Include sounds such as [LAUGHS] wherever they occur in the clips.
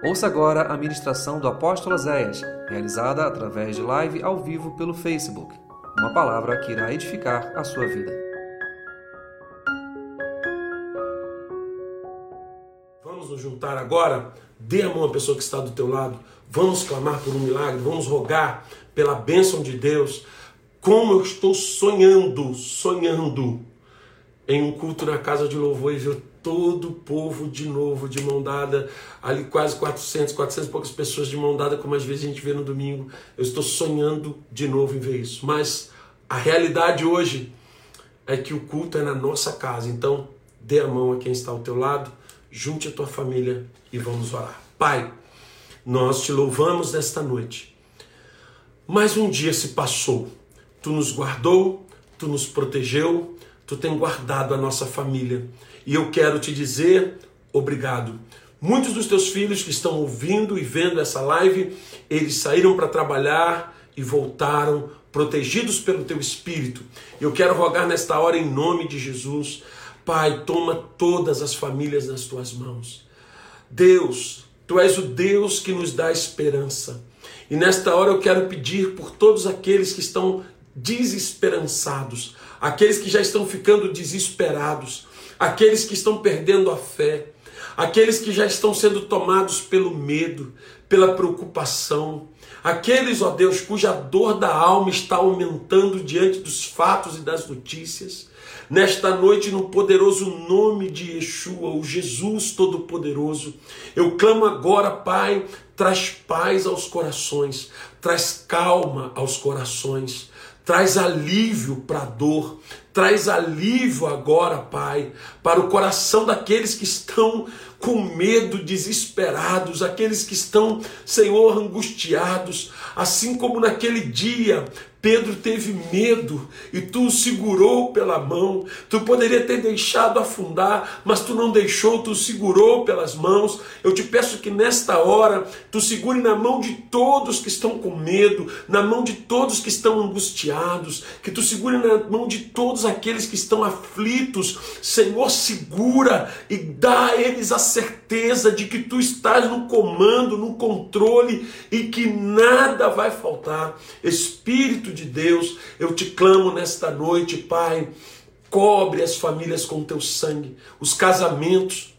Ouça agora a ministração do apóstolo Zéias, realizada através de live ao vivo pelo Facebook. Uma palavra que irá edificar a sua vida. Vamos nos juntar agora. Dê a mão à pessoa que está do teu lado. Vamos clamar por um milagre. Vamos rogar pela bênção de Deus. Como eu estou sonhando, sonhando em um culto na casa de louvor e todo o povo de novo, de mão dada, ali quase 400, 400 e poucas pessoas de mão dada, como às vezes a gente vê no domingo. Eu estou sonhando de novo em ver isso. Mas a realidade hoje é que o culto é na nossa casa. Então, dê a mão a quem está ao teu lado, junte a tua família e vamos orar. Pai, nós te louvamos nesta noite. Mais um dia se passou. Tu nos guardou, tu nos protegeu, tu tem guardado a nossa família. E eu quero te dizer obrigado. Muitos dos teus filhos que estão ouvindo e vendo essa live, eles saíram para trabalhar e voltaram protegidos pelo teu espírito. Eu quero rogar nesta hora em nome de Jesus, Pai, toma todas as famílias nas tuas mãos. Deus, tu és o Deus que nos dá esperança. E nesta hora eu quero pedir por todos aqueles que estão desesperançados, aqueles que já estão ficando desesperados, aqueles que estão perdendo a fé, aqueles que já estão sendo tomados pelo medo, pela preocupação, aqueles, ó Deus, cuja dor da alma está aumentando diante dos fatos e das notícias. Nesta noite, no poderoso nome de Yeshua, o Jesus Todo-Poderoso, eu clamo agora, Pai, traz paz aos corações, traz calma aos corações, traz alívio para a dor, traz alívio agora, Pai, para o coração daqueles que estão com medo, desesperados, aqueles que estão, Senhor, angustiados, assim como naquele dia Pedro teve medo e tu o segurou pela mão. Tu poderia ter deixado afundar, mas tu não deixou, tu o segurou pelas mãos. Eu te peço que nesta hora tu segure na mão de todos que estão com medo, na mão de todos que estão angustiados, que tu segure na mão de todos aqueles que estão aflitos. Senhor, segura e dá a eles a certeza de que tu estás no comando, no controle e que nada vai faltar. Espírito Espírito de Deus, eu te clamo nesta noite, Pai, cobre as famílias com teu sangue, os casamentos,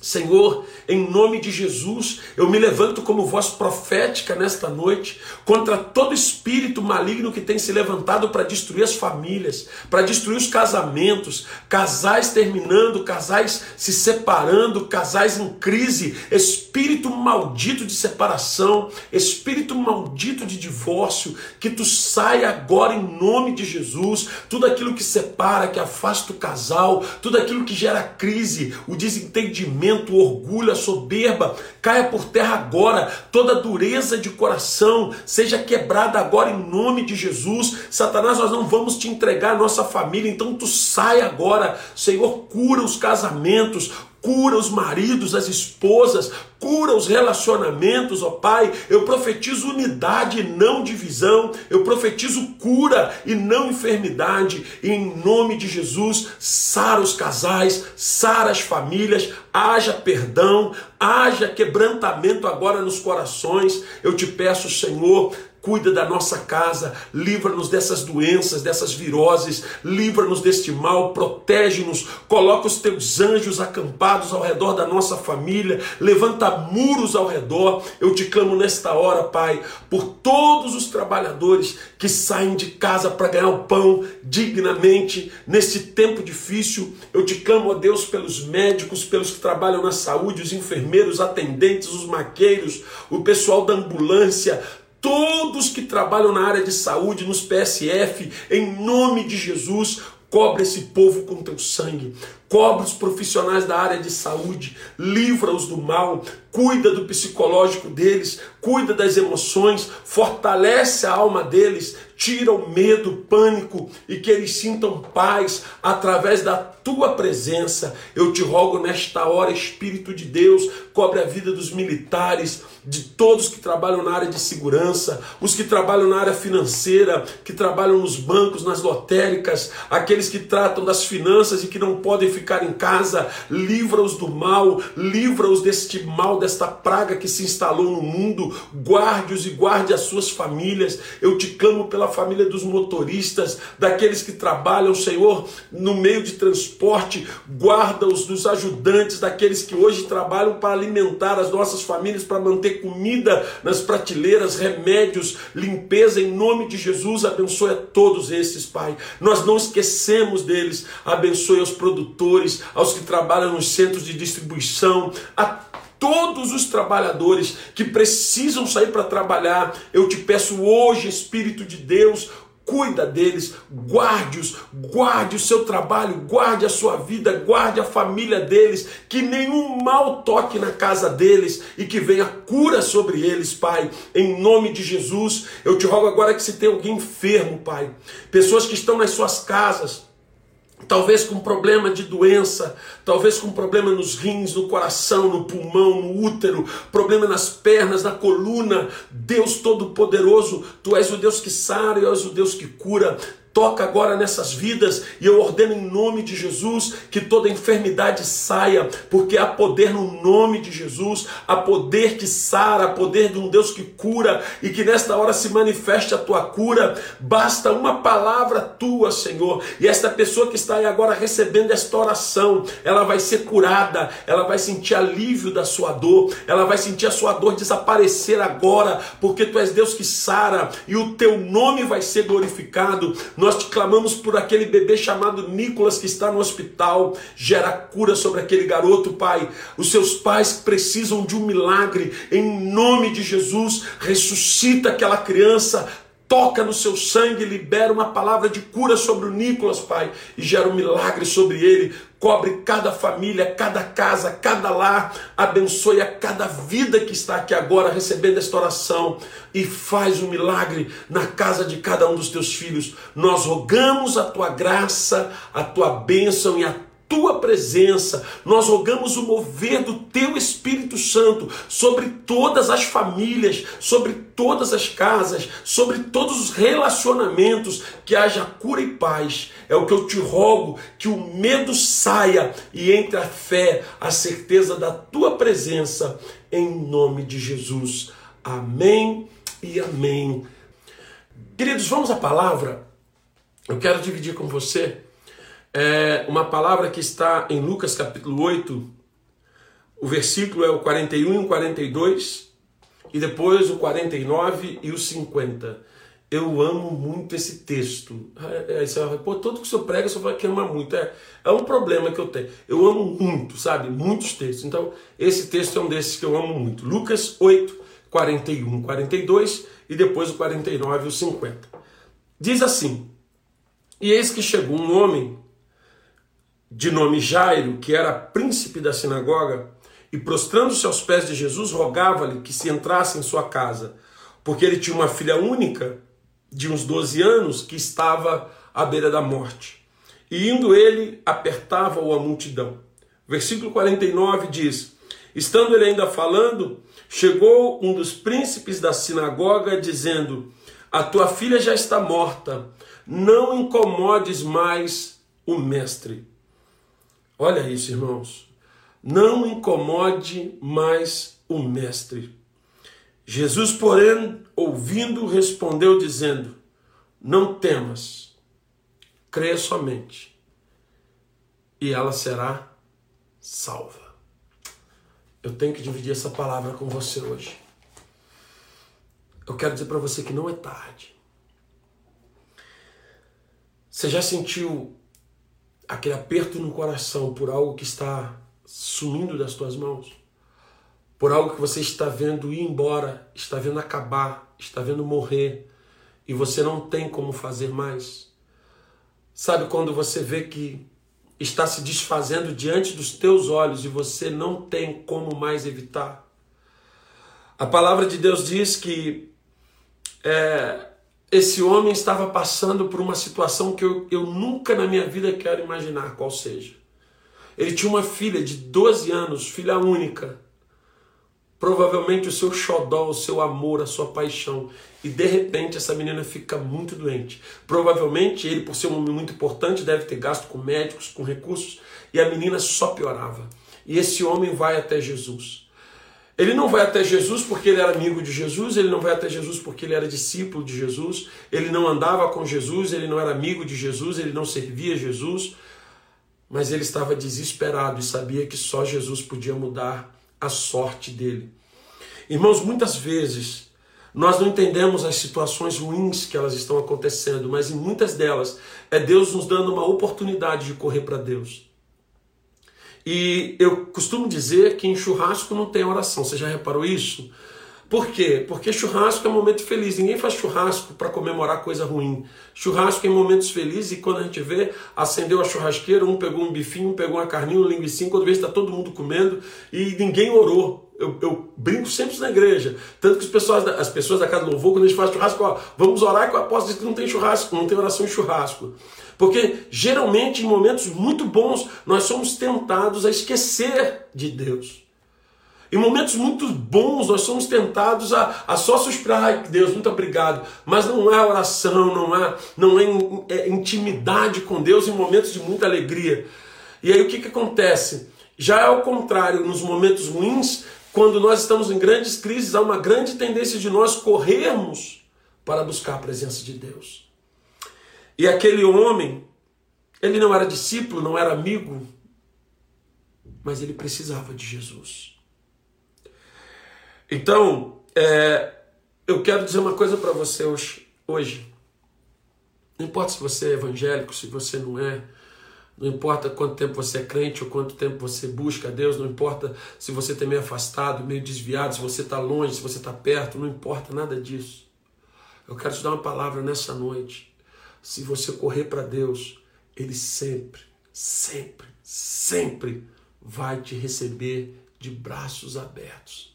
Senhor, em nome de Jesus, eu me levanto como voz profética nesta noite contra todo espírito maligno que tem se levantado para destruir as famílias, para destruir os casamentos, casais terminando, casais se separando, casais em crise, espírito maldito de separação, espírito maldito de divórcio, que tu saia agora em nome de Jesus, tudo aquilo que separa, que afasta o casal, tudo aquilo que gera crise, o desentendimento o orgulho, a soberba, caia por terra agora. Toda dureza de coração seja quebrada agora em nome de Jesus. Satanás, nós não vamos te entregar a nossa família, então tu sai agora. Senhor, cura os casamentos, cura os maridos, as esposas, cura os relacionamentos, ó Pai. Eu profetizo unidade e não divisão. Eu profetizo cura e não enfermidade. E em nome de Jesus, sara os casais, sara as famílias, haja perdão, haja quebrantamento agora nos corações. Eu te peço, Senhor, Cuida da nossa casa, livra-nos dessas doenças, dessas viroses, livra-nos deste mal, protege-nos, coloca os teus anjos acampados ao redor da nossa família, levanta muros ao redor. Eu te clamo nesta hora, Pai, por todos os trabalhadores que saem de casa para ganhar o pão dignamente nesse tempo difícil. Eu te clamo, ó Deus, pelos médicos, pelos que trabalham na saúde, os enfermeiros, os atendentes, os maqueiros, o pessoal da ambulância, todos que trabalham na área de saúde, nos PSF, em nome de Jesus, cobre esse povo com teu sangue. Cobre os profissionais da área de saúde, livra-os do mal, cuida do psicológico deles, cuida das emoções, fortalece a alma deles, tira o medo, o pânico e que eles sintam paz através da tua presença. Eu te rogo nesta hora, Espírito de Deus, cobre a vida dos militares, de todos que trabalham na área de segurança, os que trabalham na área financeira, que trabalham nos bancos, nas lotéricas, aqueles que tratam das finanças e que não podem ficar ficar em casa, livra-os do mal, livra-os deste mal, desta praga que se instalou no mundo, guarde-os e guarde as suas famílias. Eu te clamo pela família dos motoristas, daqueles que trabalham, Senhor, no meio de transporte, guarda-os dos ajudantes, daqueles que hoje trabalham para alimentar as nossas famílias, para manter comida nas prateleiras, remédios, limpeza, em nome de Jesus, abençoe a todos esses, Pai. Nós não esquecemos deles, abençoe aos produtores, aos que trabalham nos centros de distribuição, a todos os trabalhadores que precisam sair para trabalhar. Eu te peço hoje, Espírito de Deus, cuida deles, guarde-os, guarde o seu trabalho, guarde a sua vida, guarde a família deles, que nenhum mal toque na casa deles e que venha cura sobre eles, Pai. Em nome de Jesus, eu te rogo agora que se tem alguém enfermo, Pai, pessoas que estão nas suas casas, talvez com problema de doença, talvez com problema nos rins, no coração, no pulmão, no útero, problema nas pernas, na coluna. Deus Todo-Poderoso, tu és o Deus que sara e és o Deus que cura. Toca agora nessas vidas e eu ordeno em nome de Jesus que toda enfermidade saia, porque há poder no nome de Jesus, há poder que sara, há poder de um Deus que cura e que nesta hora se manifeste a tua cura. Basta uma palavra tua, Senhor, e esta pessoa que está aí agora recebendo esta oração, ela vai ser curada, ela vai sentir alívio da sua dor, ela vai sentir a sua dor desaparecer agora, porque tu és Deus que sara e o teu nome vai ser glorificado nós te clamamos por aquele bebê chamado Nicolas que está no hospital. Gera cura sobre aquele garoto, Pai. Os seus pais precisam de um milagre. Em nome de Jesus, ressuscita aquela criança toca no seu sangue, libera uma palavra de cura sobre o Nicolas, Pai, e gera um milagre sobre ele. Cobre cada família, cada casa, cada lar, abençoe a cada vida que está aqui agora recebendo esta oração e faz um milagre na casa de cada um dos teus filhos. Nós rogamos a tua graça, a tua bênção e a tua presença, nós rogamos o mover do teu Espírito Santo sobre todas as famílias, sobre todas as casas, sobre todos os relacionamentos, que haja cura e paz. É o que eu te rogo, que o medo saia e entre a fé, a certeza da tua presença, em nome de Jesus. Amém e amém. Queridos, vamos à palavra. Eu quero dividir com você é uma palavra que está em Lucas capítulo 8, o versículo é o 41 e o 42, e depois o 49 e o 50. Eu amo muito esse texto. Aí você vai pô, todo que o senhor prega, o senhor vai que ama muito. É, é um problema que eu tenho. Eu amo muito, sabe? Muitos textos. Então, esse texto é um desses que eu amo muito. Lucas 8, 41, 42 e depois o 49 e o 50. Diz assim: E eis que chegou um homem de nome Jairo, que era príncipe da sinagoga, e prostrando-se aos pés de Jesus, rogava-lhe que se entrasse em sua casa, porque ele tinha uma filha única, de uns 12 anos, que estava à beira da morte. E indo ele, apertava-o a multidão. Versículo 49 diz: Estando ele ainda falando, chegou um dos príncipes da sinagoga, dizendo: A tua filha já está morta, não incomodes mais o mestre. Olha isso, irmãos. Não incomode mais o mestre. Jesus, porém, ouvindo, respondeu, dizendo: Não temas, creia somente, e ela será salva. Eu tenho que dividir essa palavra com você hoje. Eu quero dizer para você que não é tarde. Você já sentiu aquele aperto no coração por algo que está sumindo das tuas mãos, por algo que você está vendo ir embora, está vendo acabar, está vendo morrer e você não tem como fazer mais. Sabe quando você vê que está se desfazendo diante dos teus olhos e você não tem como mais evitar? A palavra de Deus diz que é, esse homem estava passando por uma situação que eu, eu nunca na minha vida quero imaginar qual seja. Ele tinha uma filha de 12 anos, filha única, provavelmente o seu xodó, o seu amor, a sua paixão. E de repente essa menina fica muito doente. Provavelmente ele, por ser um homem muito importante, deve ter gasto com médicos, com recursos, e a menina só piorava. E esse homem vai até Jesus. Ele não vai até Jesus porque ele era amigo de Jesus, ele não vai até Jesus porque ele era discípulo de Jesus, ele não andava com Jesus, ele não era amigo de Jesus, ele não servia Jesus, mas ele estava desesperado e sabia que só Jesus podia mudar a sorte dele. Irmãos, muitas vezes nós não entendemos as situações ruins que elas estão acontecendo, mas em muitas delas é Deus nos dando uma oportunidade de correr para Deus. E eu costumo dizer que em churrasco não tem oração. Você já reparou isso? Por quê? Porque churrasco é um momento feliz. Ninguém faz churrasco para comemorar coisa ruim. Churrasco é em momentos felizes e quando a gente vê, acendeu a churrasqueira, um pegou um bifinho, um pegou uma carninha, um linguiça, quando vê está todo mundo comendo e ninguém orou. Eu, eu, brinco sempre na igreja. Tanto que as pessoas, as pessoas da casa do louvor, quando a gente faz churrasco, ó, vamos orar que o apóstolo diz que não tem churrasco, não tem oração em churrasco. Porque geralmente em momentos muito bons nós somos tentados a esquecer de Deus. Em momentos muito bons, nós somos tentados a, a só suspirar, ai Deus, muito obrigado. Mas não há oração, não há, não há é, intimidade com Deus em momentos de muita alegria. E aí o que, que acontece? Já é o contrário, nos momentos ruins, quando nós estamos em grandes crises, há uma grande tendência de nós corrermos para buscar a presença de Deus. E aquele homem, ele não era discípulo, não era amigo, mas ele precisava de Jesus. Então, é, eu quero dizer uma coisa para você hoje, hoje. Não importa se você é evangélico, se você não é, não importa quanto tempo você é crente ou quanto tempo você busca a Deus, não importa se você está meio afastado, meio desviado, se você está longe, se você está perto, não importa nada disso. Eu quero te dar uma palavra nessa noite. Se você correr para Deus, Ele sempre, sempre, sempre vai te receber de braços abertos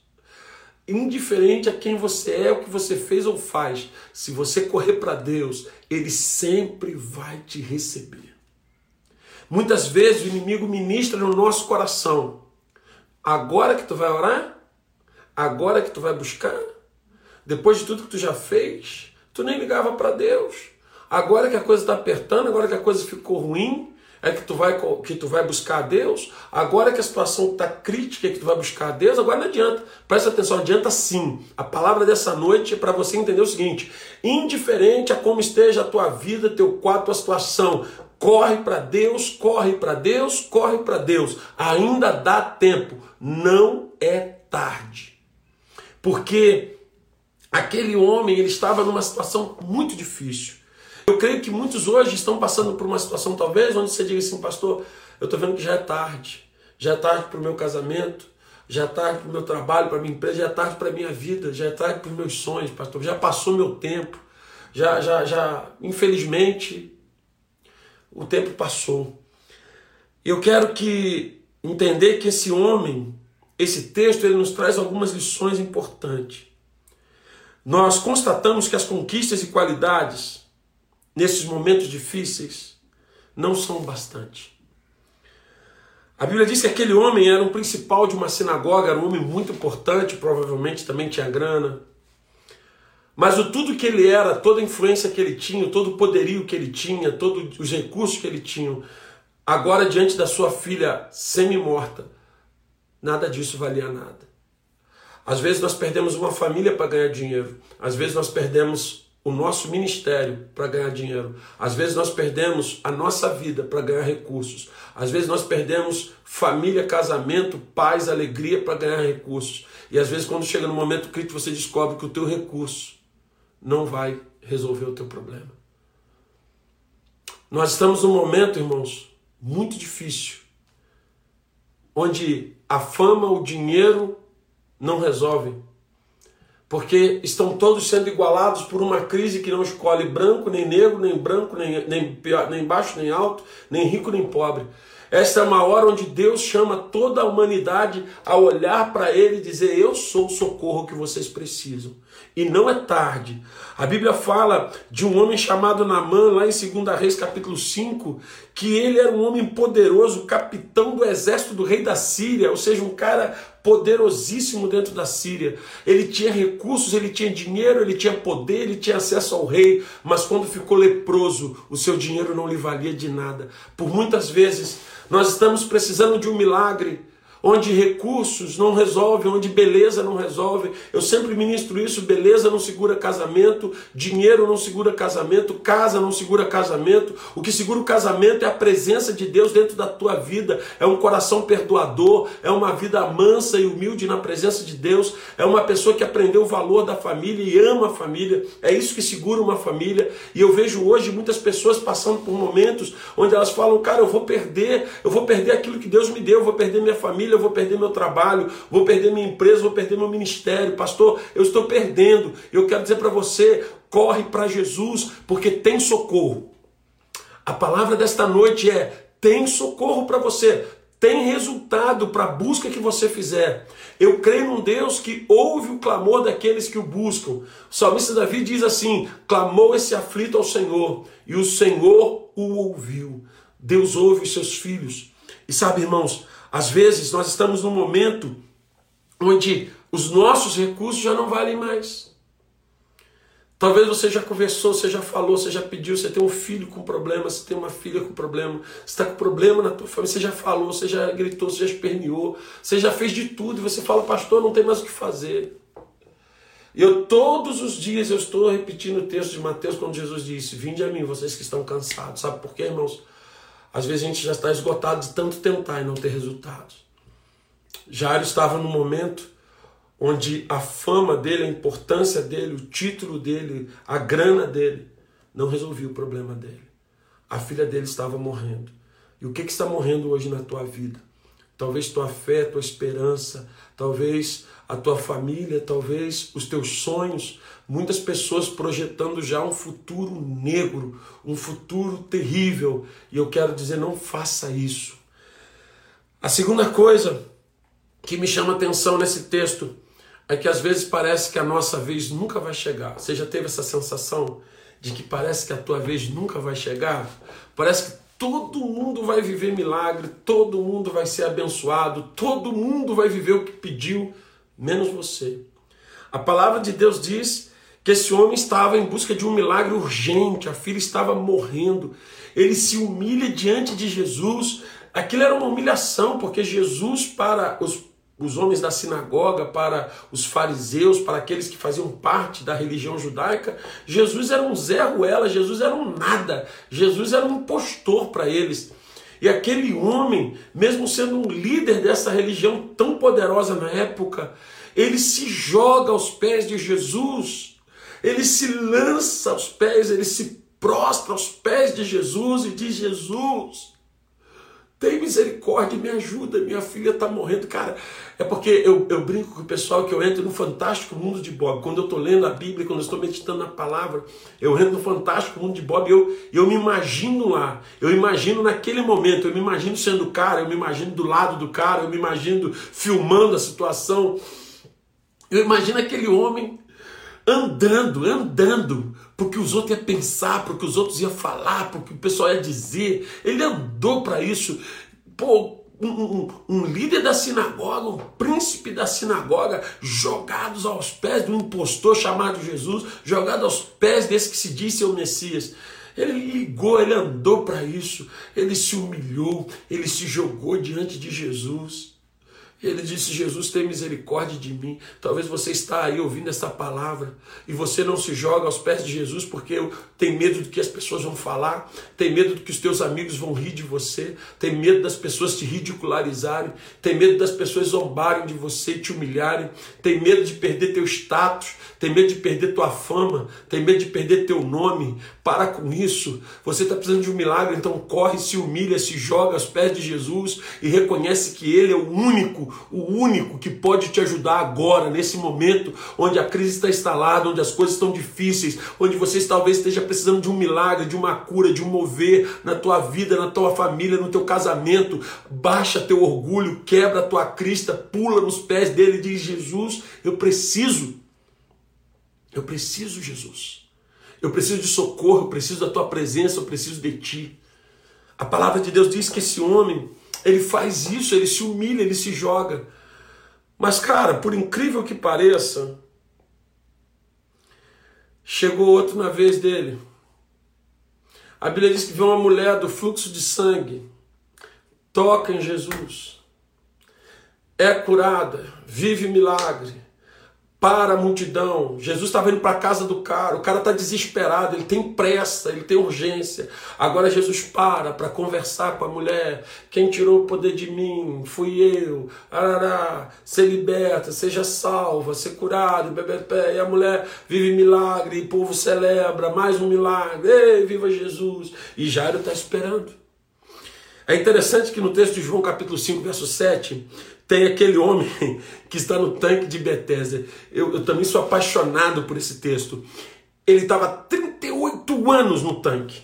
indiferente a quem você é, o que você fez ou faz, se você correr para Deus, Ele sempre vai te receber. Muitas vezes o inimigo ministra no nosso coração. Agora que tu vai orar? Agora que tu vai buscar? Depois de tudo que tu já fez, tu nem ligava para Deus. Agora que a coisa está apertando, agora que a coisa ficou ruim, é que tu vai, que tu vai buscar a Deus, agora que a situação está crítica, é que tu vai buscar a Deus, agora não adianta. Presta atenção, adianta sim. A palavra dessa noite é para você entender o seguinte: indiferente a como esteja a tua vida, teu quadro, tua situação, corre para Deus, corre para Deus, corre para Deus. Ainda dá tempo, não é tarde. Porque aquele homem, ele estava numa situação muito difícil. Eu creio que muitos hoje estão passando por uma situação, talvez, onde você diga assim, pastor, eu estou vendo que já é tarde. Já é tarde para o meu casamento, já é tarde para o meu trabalho, para a minha empresa, já é tarde para a minha vida, já é tarde para os meus sonhos, pastor. Já passou meu tempo, já, já, já, infelizmente, o tempo passou. Eu quero que entender que esse homem, esse texto, ele nos traz algumas lições importantes. Nós constatamos que as conquistas e qualidades nesses momentos difíceis não são bastante. A Bíblia diz que aquele homem era um principal de uma sinagoga, era um homem muito importante, provavelmente também tinha grana. Mas o tudo que ele era, toda a influência que ele tinha, todo o poderio que ele tinha, todos os recursos que ele tinha, agora diante da sua filha semi-morta, nada disso valia nada. Às vezes nós perdemos uma família para ganhar dinheiro, às vezes nós perdemos o nosso ministério para ganhar dinheiro. Às vezes nós perdemos a nossa vida para ganhar recursos. Às vezes nós perdemos família, casamento, paz, alegria para ganhar recursos. E às vezes quando chega no momento crítico você descobre que o teu recurso não vai resolver o teu problema. Nós estamos num momento, irmãos, muito difícil, onde a fama, o dinheiro não resolvem porque estão todos sendo igualados por uma crise que não escolhe branco, nem negro, nem branco, nem, nem, nem baixo, nem alto, nem rico, nem pobre. Esta é uma hora onde Deus chama toda a humanidade a olhar para Ele e dizer: Eu sou o socorro que vocês precisam. E não é tarde. A Bíblia fala de um homem chamado Namã, lá em 2 Reis capítulo 5, que ele era um homem poderoso, capitão do exército do rei da Síria, ou seja, um cara poderosíssimo dentro da Síria. Ele tinha recursos, ele tinha dinheiro, ele tinha poder, ele tinha acesso ao rei, mas quando ficou leproso, o seu dinheiro não lhe valia de nada. Por muitas vezes, nós estamos precisando de um milagre onde recursos não resolvem, onde beleza não resolve. Eu sempre ministro isso: beleza não segura casamento, dinheiro não segura casamento, casa não segura casamento. O que segura o casamento é a presença de Deus dentro da tua vida, é um coração perdoador, é uma vida mansa e humilde na presença de Deus, é uma pessoa que aprendeu o valor da família e ama a família. É isso que segura uma família. E eu vejo hoje muitas pessoas passando por momentos onde elas falam: cara, eu vou perder, eu vou perder aquilo que Deus me deu, eu vou perder minha família eu vou perder meu trabalho, vou perder minha empresa, vou perder meu ministério. Pastor, eu estou perdendo. Eu quero dizer para você: corre para Jesus, porque tem socorro. A palavra desta noite é: tem socorro para você, tem resultado para a busca que você fizer. Eu creio num Deus que ouve o clamor daqueles que o buscam. O salmista Davi diz assim: clamou esse aflito ao Senhor, e o Senhor o ouviu. Deus ouve os seus filhos. E sabe, irmãos, às vezes nós estamos num momento onde os nossos recursos já não valem mais. Talvez você já conversou, você já falou, você já pediu, você tem um filho com problema, você tem uma filha com problema, você está com problema na tua família, você já falou, você já gritou, você já esperneou, você já fez de tudo e você fala, pastor, não tem mais o que fazer. Eu todos os dias eu estou repetindo o texto de Mateus quando Jesus disse: Vinde a mim, vocês que estão cansados. Sabe por quê, irmãos? Às vezes a gente já está esgotado de tanto tentar e não ter resultados. Jairo estava num momento onde a fama dele, a importância dele, o título dele, a grana dele, não resolvia o problema dele. A filha dele estava morrendo. E o que, que está morrendo hoje na tua vida? Talvez tua fé, tua esperança, talvez a tua família, talvez os teus sonhos, muitas pessoas projetando já um futuro negro, um futuro terrível. E eu quero dizer, não faça isso. A segunda coisa que me chama atenção nesse texto é que às vezes parece que a nossa vez nunca vai chegar. Você já teve essa sensação de que parece que a tua vez nunca vai chegar? Parece que todo mundo vai viver milagre, todo mundo vai ser abençoado, todo mundo vai viver o que pediu, menos você. A palavra de Deus diz que esse homem estava em busca de um milagre urgente, a filha estava morrendo. Ele se humilha diante de Jesus. Aquilo era uma humilhação, porque Jesus, para os, os homens da sinagoga, para os fariseus, para aqueles que faziam parte da religião judaica, Jesus era um Zé Ruela, Jesus era um nada, Jesus era um impostor para eles. E aquele homem, mesmo sendo um líder dessa religião tão poderosa na época, ele se joga aos pés de Jesus, ele se lança aos pés, ele se prostra aos pés de Jesus e diz: Jesus, tem misericórdia, me ajuda, minha filha está morrendo. Cara, é porque eu, eu brinco com o pessoal que eu entro no fantástico mundo de Bob. Quando eu estou lendo a Bíblia, quando eu estou meditando na palavra, eu entro no fantástico mundo de Bob e eu, eu me imagino lá. Eu imagino naquele momento, eu me imagino sendo o cara, eu me imagino do lado do cara, eu me imagino filmando a situação. Eu imagino aquele homem andando, andando, porque os outros iam pensar, porque os outros iam falar, porque o pessoal ia dizer. Ele andou para isso. Pô, um, um, um, líder da sinagoga, um príncipe da sinagoga, jogados aos pés de um impostor chamado Jesus, jogado aos pés desse que se disse o Messias. Ele ligou, ele andou para isso, ele se humilhou, ele se jogou diante de Jesus. Ele disse: Jesus, tem misericórdia de mim. Talvez você está aí ouvindo essa palavra e você não se joga aos pés de Jesus porque tem medo do que as pessoas vão falar, tem medo do que os teus amigos vão rir de você, tem medo das pessoas te ridicularizarem, tem medo das pessoas zombarem de você, te humilharem, tem medo de perder teu status, tem medo de perder tua fama, tem medo de perder teu nome. Para com isso. Você está precisando de um milagre, então corre, se humilha, se joga aos pés de Jesus e reconhece que Ele é o único o único que pode te ajudar agora, nesse momento onde a crise está instalada, onde as coisas estão difíceis, onde você talvez esteja precisando de um milagre, de uma cura, de um mover na tua vida, na tua família, no teu casamento. Baixa teu orgulho, quebra a tua crista, pula nos pés dele e diz: Jesus, eu preciso. Eu preciso, Jesus. Eu preciso de socorro, eu preciso da tua presença, eu preciso de ti. A palavra de Deus diz que esse homem ele faz isso, ele se humilha, ele se joga. Mas, cara, por incrível que pareça, chegou outro na vez dele. A Bíblia diz que vê uma mulher do fluxo de sangue, toca em Jesus, é curada, vive milagre para a multidão. Jesus estava indo para a casa do cara, o cara está desesperado, ele tem pressa, ele tem urgência. Agora Jesus para para conversar com a mulher. Quem tirou o poder de mim? Fui eu. Arará, ser liberta, seja salva, ser curado, pé. E a mulher vive milagre, e o povo celebra mais um milagre. Ei, viva Jesus! E Jairo está esperando. É interessante que no texto de João capítulo 5, verso 7, tem aquele homem [LAUGHS] que está no tanque de Bethesda. Eu, eu também sou apaixonado por esse texto. Ele estava 38 anos no tanque.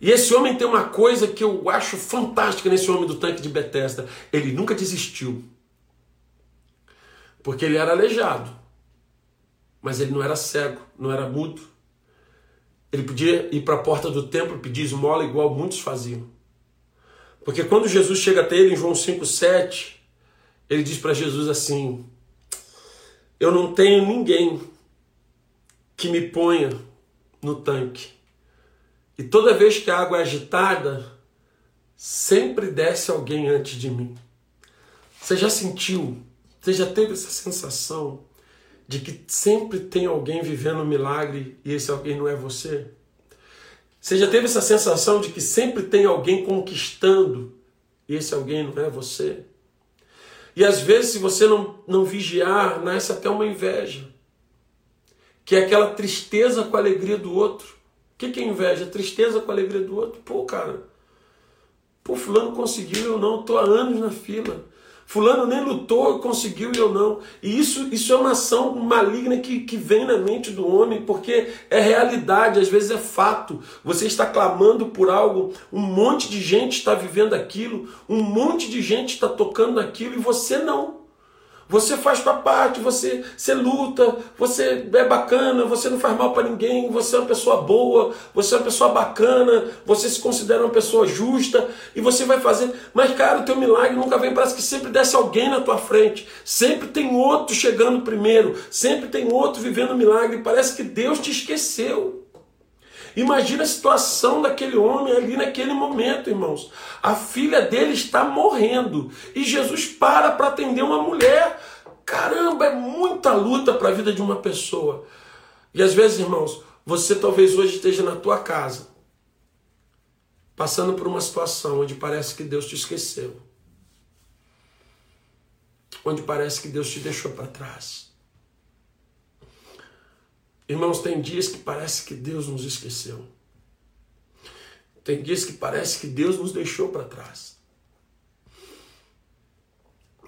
E esse homem tem uma coisa que eu acho fantástica nesse homem do tanque de Bethesda. Ele nunca desistiu. Porque ele era aleijado. Mas ele não era cego, não era mudo. Ele podia ir para a porta do templo pedir esmola igual muitos faziam. Porque quando Jesus chega até ele em João 5,7, ele diz para Jesus assim: Eu não tenho ninguém que me ponha no tanque. E toda vez que a água é agitada, sempre desce alguém antes de mim. Você já sentiu, você já teve essa sensação de que sempre tem alguém vivendo um milagre e esse alguém não é você? Você já teve essa sensação de que sempre tem alguém conquistando e esse alguém não é você? E às vezes, se você não, não vigiar, nasce até uma inveja, que é aquela tristeza com a alegria do outro. O que, que é inveja? Tristeza com a alegria do outro. Pô, cara, pô, Fulano conseguiu, eu não, estou há anos na fila. Fulano nem lutou, conseguiu e eu não. E isso, isso é uma ação maligna que, que vem na mente do homem, porque é realidade, às vezes é fato. Você está clamando por algo, um monte de gente está vivendo aquilo, um monte de gente está tocando aquilo e você não. Você faz sua parte, você, você luta, você é bacana, você não faz mal para ninguém, você é uma pessoa boa, você é uma pessoa bacana, você se considera uma pessoa justa e você vai fazer. Mas, cara, o teu milagre nunca vem, parece que sempre desce alguém na tua frente, sempre tem outro chegando primeiro, sempre tem outro vivendo milagre, parece que Deus te esqueceu. Imagina a situação daquele homem ali naquele momento, irmãos. A filha dele está morrendo e Jesus para para atender uma mulher. Caramba, é muita luta para a vida de uma pessoa. E às vezes, irmãos, você talvez hoje esteja na tua casa, passando por uma situação onde parece que Deus te esqueceu. Onde parece que Deus te deixou para trás. Irmãos, tem dias que parece que Deus nos esqueceu. Tem dias que parece que Deus nos deixou para trás.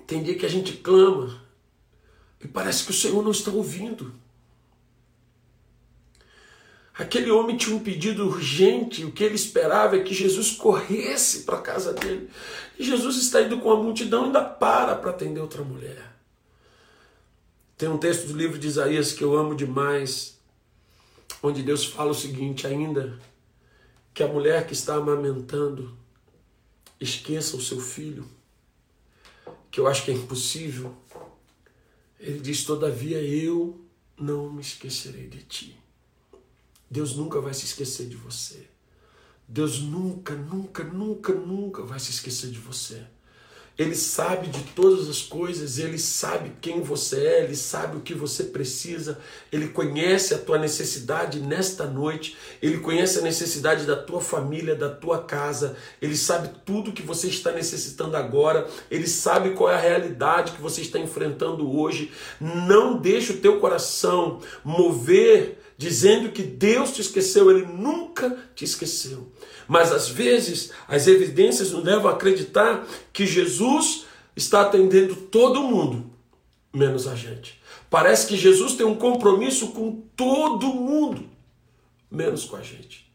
Tem dia que a gente clama e parece que o Senhor não está ouvindo. Aquele homem tinha um pedido urgente, o que ele esperava é que Jesus corresse para a casa dele. E Jesus está indo com a multidão e ainda para para atender outra mulher. Tem um texto do livro de Isaías que eu amo demais, onde Deus fala o seguinte: ainda que a mulher que está amamentando esqueça o seu filho, que eu acho que é impossível, ele diz: todavia eu não me esquecerei de ti. Deus nunca vai se esquecer de você. Deus nunca, nunca, nunca, nunca vai se esquecer de você. Ele sabe de todas as coisas, ele sabe quem você é, ele sabe o que você precisa, ele conhece a tua necessidade nesta noite, ele conhece a necessidade da tua família, da tua casa, ele sabe tudo que você está necessitando agora, ele sabe qual é a realidade que você está enfrentando hoje. Não deixe o teu coração mover dizendo que Deus te esqueceu, ele nunca te esqueceu. Mas às vezes as evidências nos levam a acreditar que Jesus está atendendo todo mundo, menos a gente. Parece que Jesus tem um compromisso com todo mundo, menos com a gente.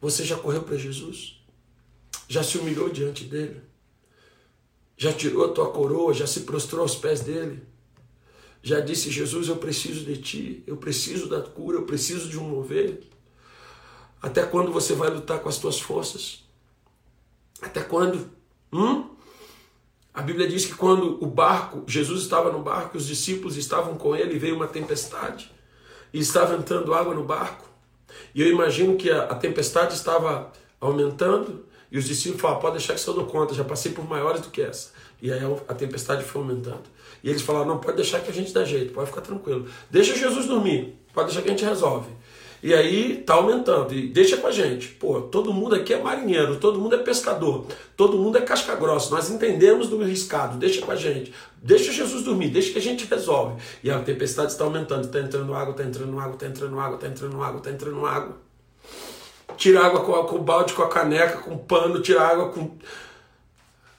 Você já correu para Jesus? Já se humilhou diante dele? Já tirou a tua coroa? Já se prostrou aos pés dele? Já disse: Jesus, eu preciso de ti, eu preciso da cura, eu preciso de um mover? Até quando você vai lutar com as tuas forças? Até quando? Hum? A Bíblia diz que quando o barco, Jesus estava no barco, os discípulos estavam com ele, veio uma tempestade e estava entrando água no barco. E eu imagino que a, a tempestade estava aumentando e os discípulos falaram: pode deixar que eu dou conta, já passei por maiores do que essa. E aí a tempestade foi aumentando. E eles falaram: não, pode deixar que a gente dá jeito, pode ficar tranquilo. Deixa Jesus dormir, pode deixar que a gente resolve. E aí tá aumentando. E deixa com a gente. Pô, todo mundo aqui é marinheiro, todo mundo é pescador, todo mundo é casca grossa. Nós entendemos do riscado. Deixa com a gente. Deixa Jesus dormir, deixa que a gente resolve. E a tempestade está aumentando, está entrando água, está entrando água, está entrando água, está entrando água, está entrando água. Tira água com, com o balde, com a caneca, com o pano, tira água com.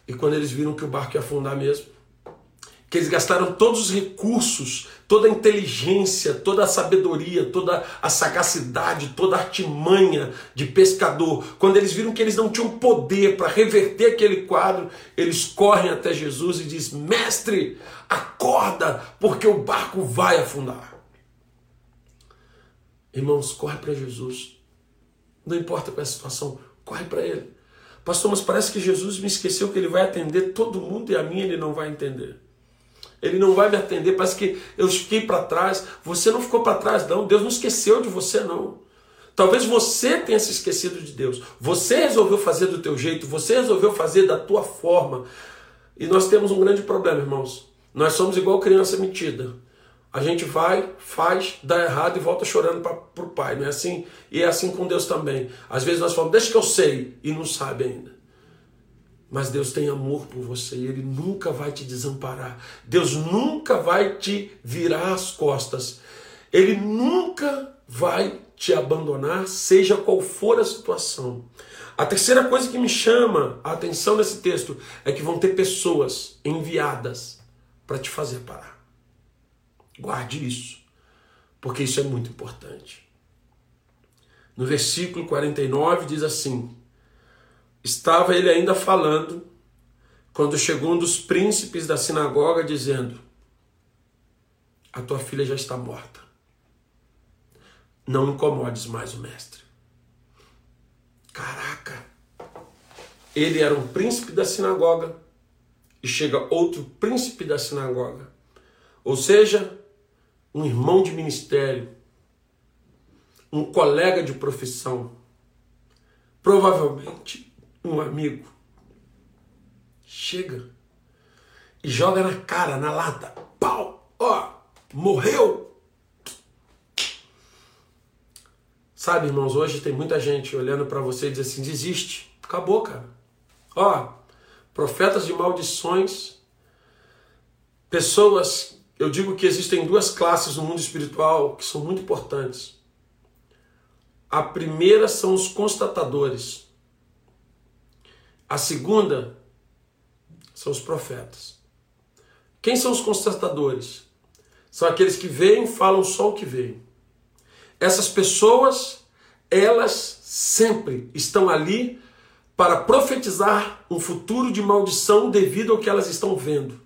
E quando eles viram que o barco ia afundar mesmo, que eles gastaram todos os recursos, toda a inteligência, toda a sabedoria, toda a sagacidade, toda a artimanha de pescador. Quando eles viram que eles não tinham poder para reverter aquele quadro, eles correm até Jesus e diz: "Mestre, acorda, porque o barco vai afundar". Irmãos, corre para Jesus. Não importa qual é a situação, corre para ele. Pastor, mas parece que Jesus me esqueceu que ele vai atender todo mundo e a mim ele não vai entender. Ele não vai me atender. Parece que eu fiquei para trás. Você não ficou para trás, não. Deus não esqueceu de você, não. Talvez você tenha se esquecido de Deus. Você resolveu fazer do teu jeito. Você resolveu fazer da tua forma. E nós temos um grande problema, irmãos. Nós somos igual criança metida. A gente vai, faz, dá errado e volta chorando para o pai. Não é assim? E é assim com Deus também. Às vezes nós falamos, deixa que eu sei, e não sabe ainda. Mas Deus tem amor por você e Ele nunca vai te desamparar. Deus nunca vai te virar as costas. Ele nunca vai te abandonar, seja qual for a situação. A terceira coisa que me chama a atenção nesse texto é que vão ter pessoas enviadas para te fazer parar. Guarde isso, porque isso é muito importante. No versículo 49 diz assim: Estava ele ainda falando quando chegou um dos príncipes da sinagoga dizendo: A tua filha já está morta. Não incomodes mais o mestre. Caraca! Ele era um príncipe da sinagoga e chega outro príncipe da sinagoga. Ou seja, um irmão de ministério, um colega de profissão, provavelmente um amigo chega e joga na cara, na lata, pau, ó, morreu. Sabe, irmãos, hoje tem muita gente olhando para você e diz assim: desiste, acabou, cara. Ó, profetas de maldições, pessoas, eu digo que existem duas classes no mundo espiritual que são muito importantes. A primeira são os constatadores. A segunda são os profetas. Quem são os constatadores? São aqueles que veem, falam só o que veem. Essas pessoas, elas sempre estão ali para profetizar um futuro de maldição devido ao que elas estão vendo.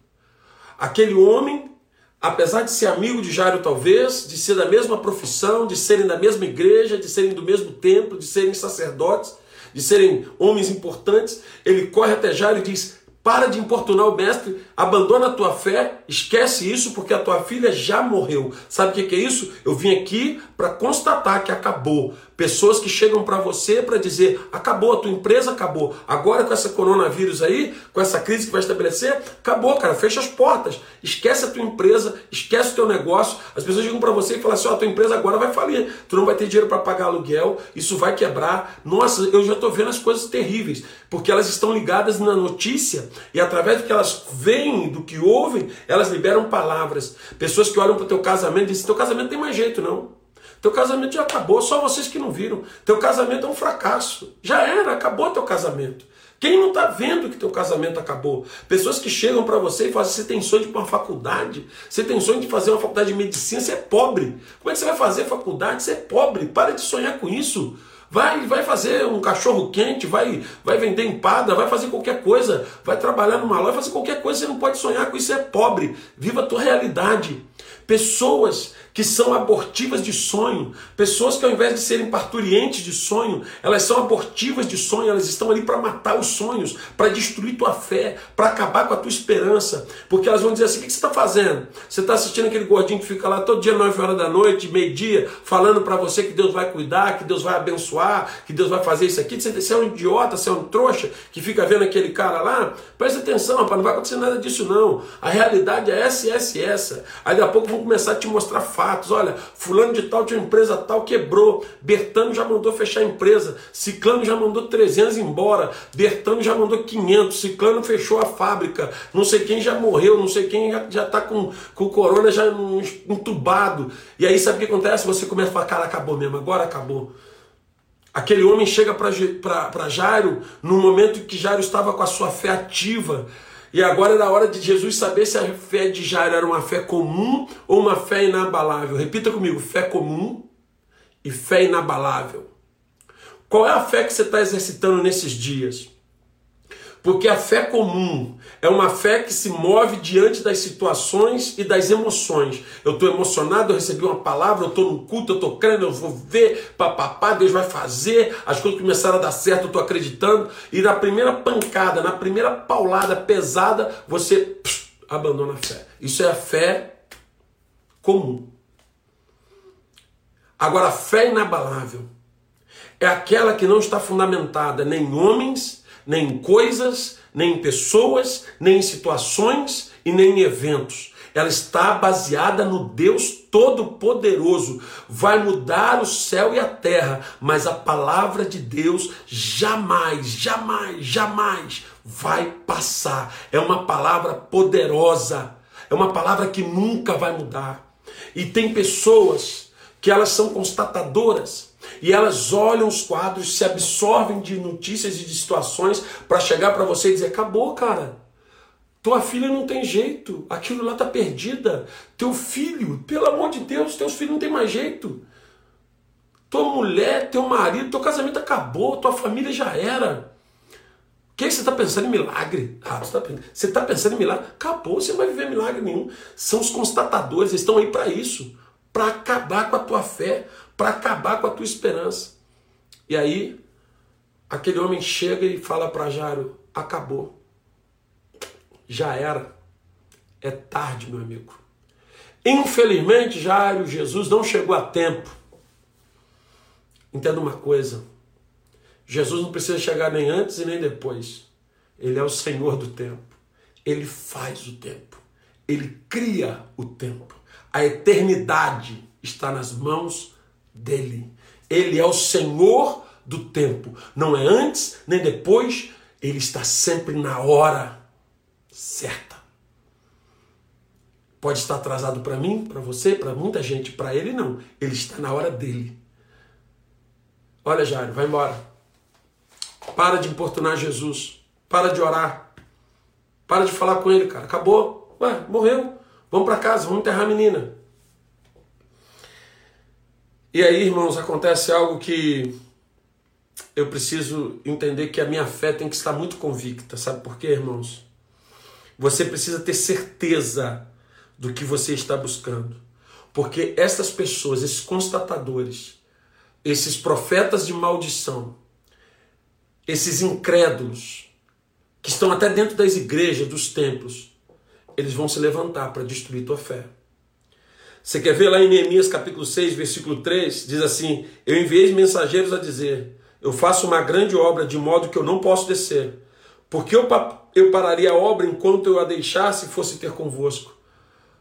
Aquele homem, apesar de ser amigo de Jairo, talvez, de ser da mesma profissão, de serem da mesma igreja, de serem do mesmo templo, de serem sacerdotes, de serem homens importantes, ele corre até Jairo e diz: para de importunar o mestre, abandona a tua fé, esquece isso porque a tua filha já morreu. Sabe o que é isso? Eu vim aqui para constatar que acabou. Pessoas que chegam para você para dizer: acabou, a tua empresa acabou. Agora com essa coronavírus aí, com essa crise que vai estabelecer, acabou, cara, fecha as portas. Esquece a tua empresa, esquece o teu negócio. As pessoas chegam para você e falam assim: ó, a tua empresa agora vai falir. Tu não vai ter dinheiro para pagar aluguel, isso vai quebrar. Nossa, eu já estou vendo as coisas terríveis, porque elas estão ligadas na notícia e através do que elas veem, do que ouvem, elas liberam palavras. Pessoas que olham para o teu casamento e dizem: teu casamento tem mais jeito, não. Teu casamento já acabou, só vocês que não viram. Teu casamento é um fracasso. Já era, acabou teu casamento. Quem não está vendo que teu casamento acabou? Pessoas que chegam para você e falam: você tem sonho de ir para uma faculdade, você tem sonho de fazer uma faculdade de medicina, você é pobre. Como é que você vai fazer faculdade? Você é pobre. Para de sonhar com isso. Vai, vai fazer um cachorro quente, vai, vai vender empada, vai fazer qualquer coisa, vai trabalhar numa loja, fazer qualquer coisa, você não pode sonhar com isso, é pobre. Viva a tua realidade. Pessoas que são abortivas de sonho, pessoas que ao invés de serem parturientes de sonho, elas são abortivas de sonho, elas estão ali para matar os sonhos, para destruir tua fé, para acabar com a tua esperança, porque elas vão dizer assim: o que você está fazendo? Você está assistindo aquele gordinho que fica lá todo dia, 9 horas da noite, meio-dia, falando para você que Deus vai cuidar, que Deus vai abençoar, que Deus vai fazer isso aqui. Você é um idiota, você é um trouxa que fica vendo aquele cara lá. Presta atenção, rapaz, não vai acontecer nada disso não. A realidade é essa e essa essa. Aí daqui a pouco vão começar a te mostrar fatos. Olha, fulano de tal tinha empresa tal, quebrou. Bertano já mandou fechar a empresa. Ciclano já mandou 300 embora. Bertano já mandou 500. Ciclano fechou a fábrica. Não sei quem já morreu, não sei quem já está com, com corona já entubado. E aí sabe o que acontece? Você começa a falar, cara, acabou mesmo, agora acabou. Aquele homem chega para Jairo no momento que Jairo estava com a sua fé ativa. E agora era a hora de Jesus saber se a fé de Jairo era uma fé comum ou uma fé inabalável. Repita comigo: fé comum e fé inabalável. Qual é a fé que você está exercitando nesses dias? Porque a fé comum é uma fé que se move diante das situações e das emoções. Eu estou emocionado, eu recebi uma palavra, eu estou no culto, eu estou crendo, eu vou ver, papapá, Deus vai fazer, as coisas começaram a dar certo, eu estou acreditando. E na primeira pancada, na primeira paulada pesada, você pss, abandona a fé. Isso é a fé comum. Agora, a fé inabalável é aquela que não está fundamentada nem em homens, nem em coisas, nem em pessoas, nem em situações e nem em eventos. Ela está baseada no Deus Todo-Poderoso. Vai mudar o céu e a terra, mas a palavra de Deus jamais, jamais, jamais vai passar. É uma palavra poderosa. É uma palavra que nunca vai mudar. E tem pessoas que elas são constatadoras e elas olham os quadros, se absorvem de notícias e de situações para chegar para você e dizer: acabou, cara. Tua filha não tem jeito, aquilo lá tá perdida. Teu filho, pelo amor de Deus, teus filhos não tem mais jeito. Tua mulher, teu marido, teu casamento acabou, tua família já era. O que, você está pensando em milagre? Ah, você está tá pensando em milagre? Acabou, você não vai viver milagre nenhum. São os constatadores, eles estão aí para isso para acabar com a tua fé, para acabar com a tua esperança. E aí, aquele homem chega e fala para Jairo: acabou. Já era. É tarde, meu amigo. Infelizmente, Jairo, Jesus não chegou a tempo. Entenda uma coisa: Jesus não precisa chegar nem antes e nem depois. Ele é o Senhor do tempo. Ele faz o tempo. Ele cria o tempo. A eternidade está nas mãos dele. Ele é o Senhor do tempo. Não é antes nem depois, ele está sempre na hora certa. Pode estar atrasado para mim, para você, para muita gente, para ele não. Ele está na hora dele. Olha, Jairo, vai embora. Para de importunar Jesus. Para de orar. Para de falar com ele, cara. Acabou. Ué, morreu. Vamos para casa, vamos enterrar a menina. E aí, irmãos, acontece algo que eu preciso entender que a minha fé tem que estar muito convicta. Sabe por quê, irmãos? Você precisa ter certeza do que você está buscando. Porque essas pessoas, esses constatadores, esses profetas de maldição, esses incrédulos, que estão até dentro das igrejas, dos templos, eles vão se levantar para destruir tua fé. Você quer ver lá em Neemias capítulo 6, versículo 3? Diz assim: Eu enviei mensageiros a dizer: Eu faço uma grande obra de modo que eu não posso descer. Porque eu, eu pararia a obra enquanto eu a deixasse e fosse ter convosco.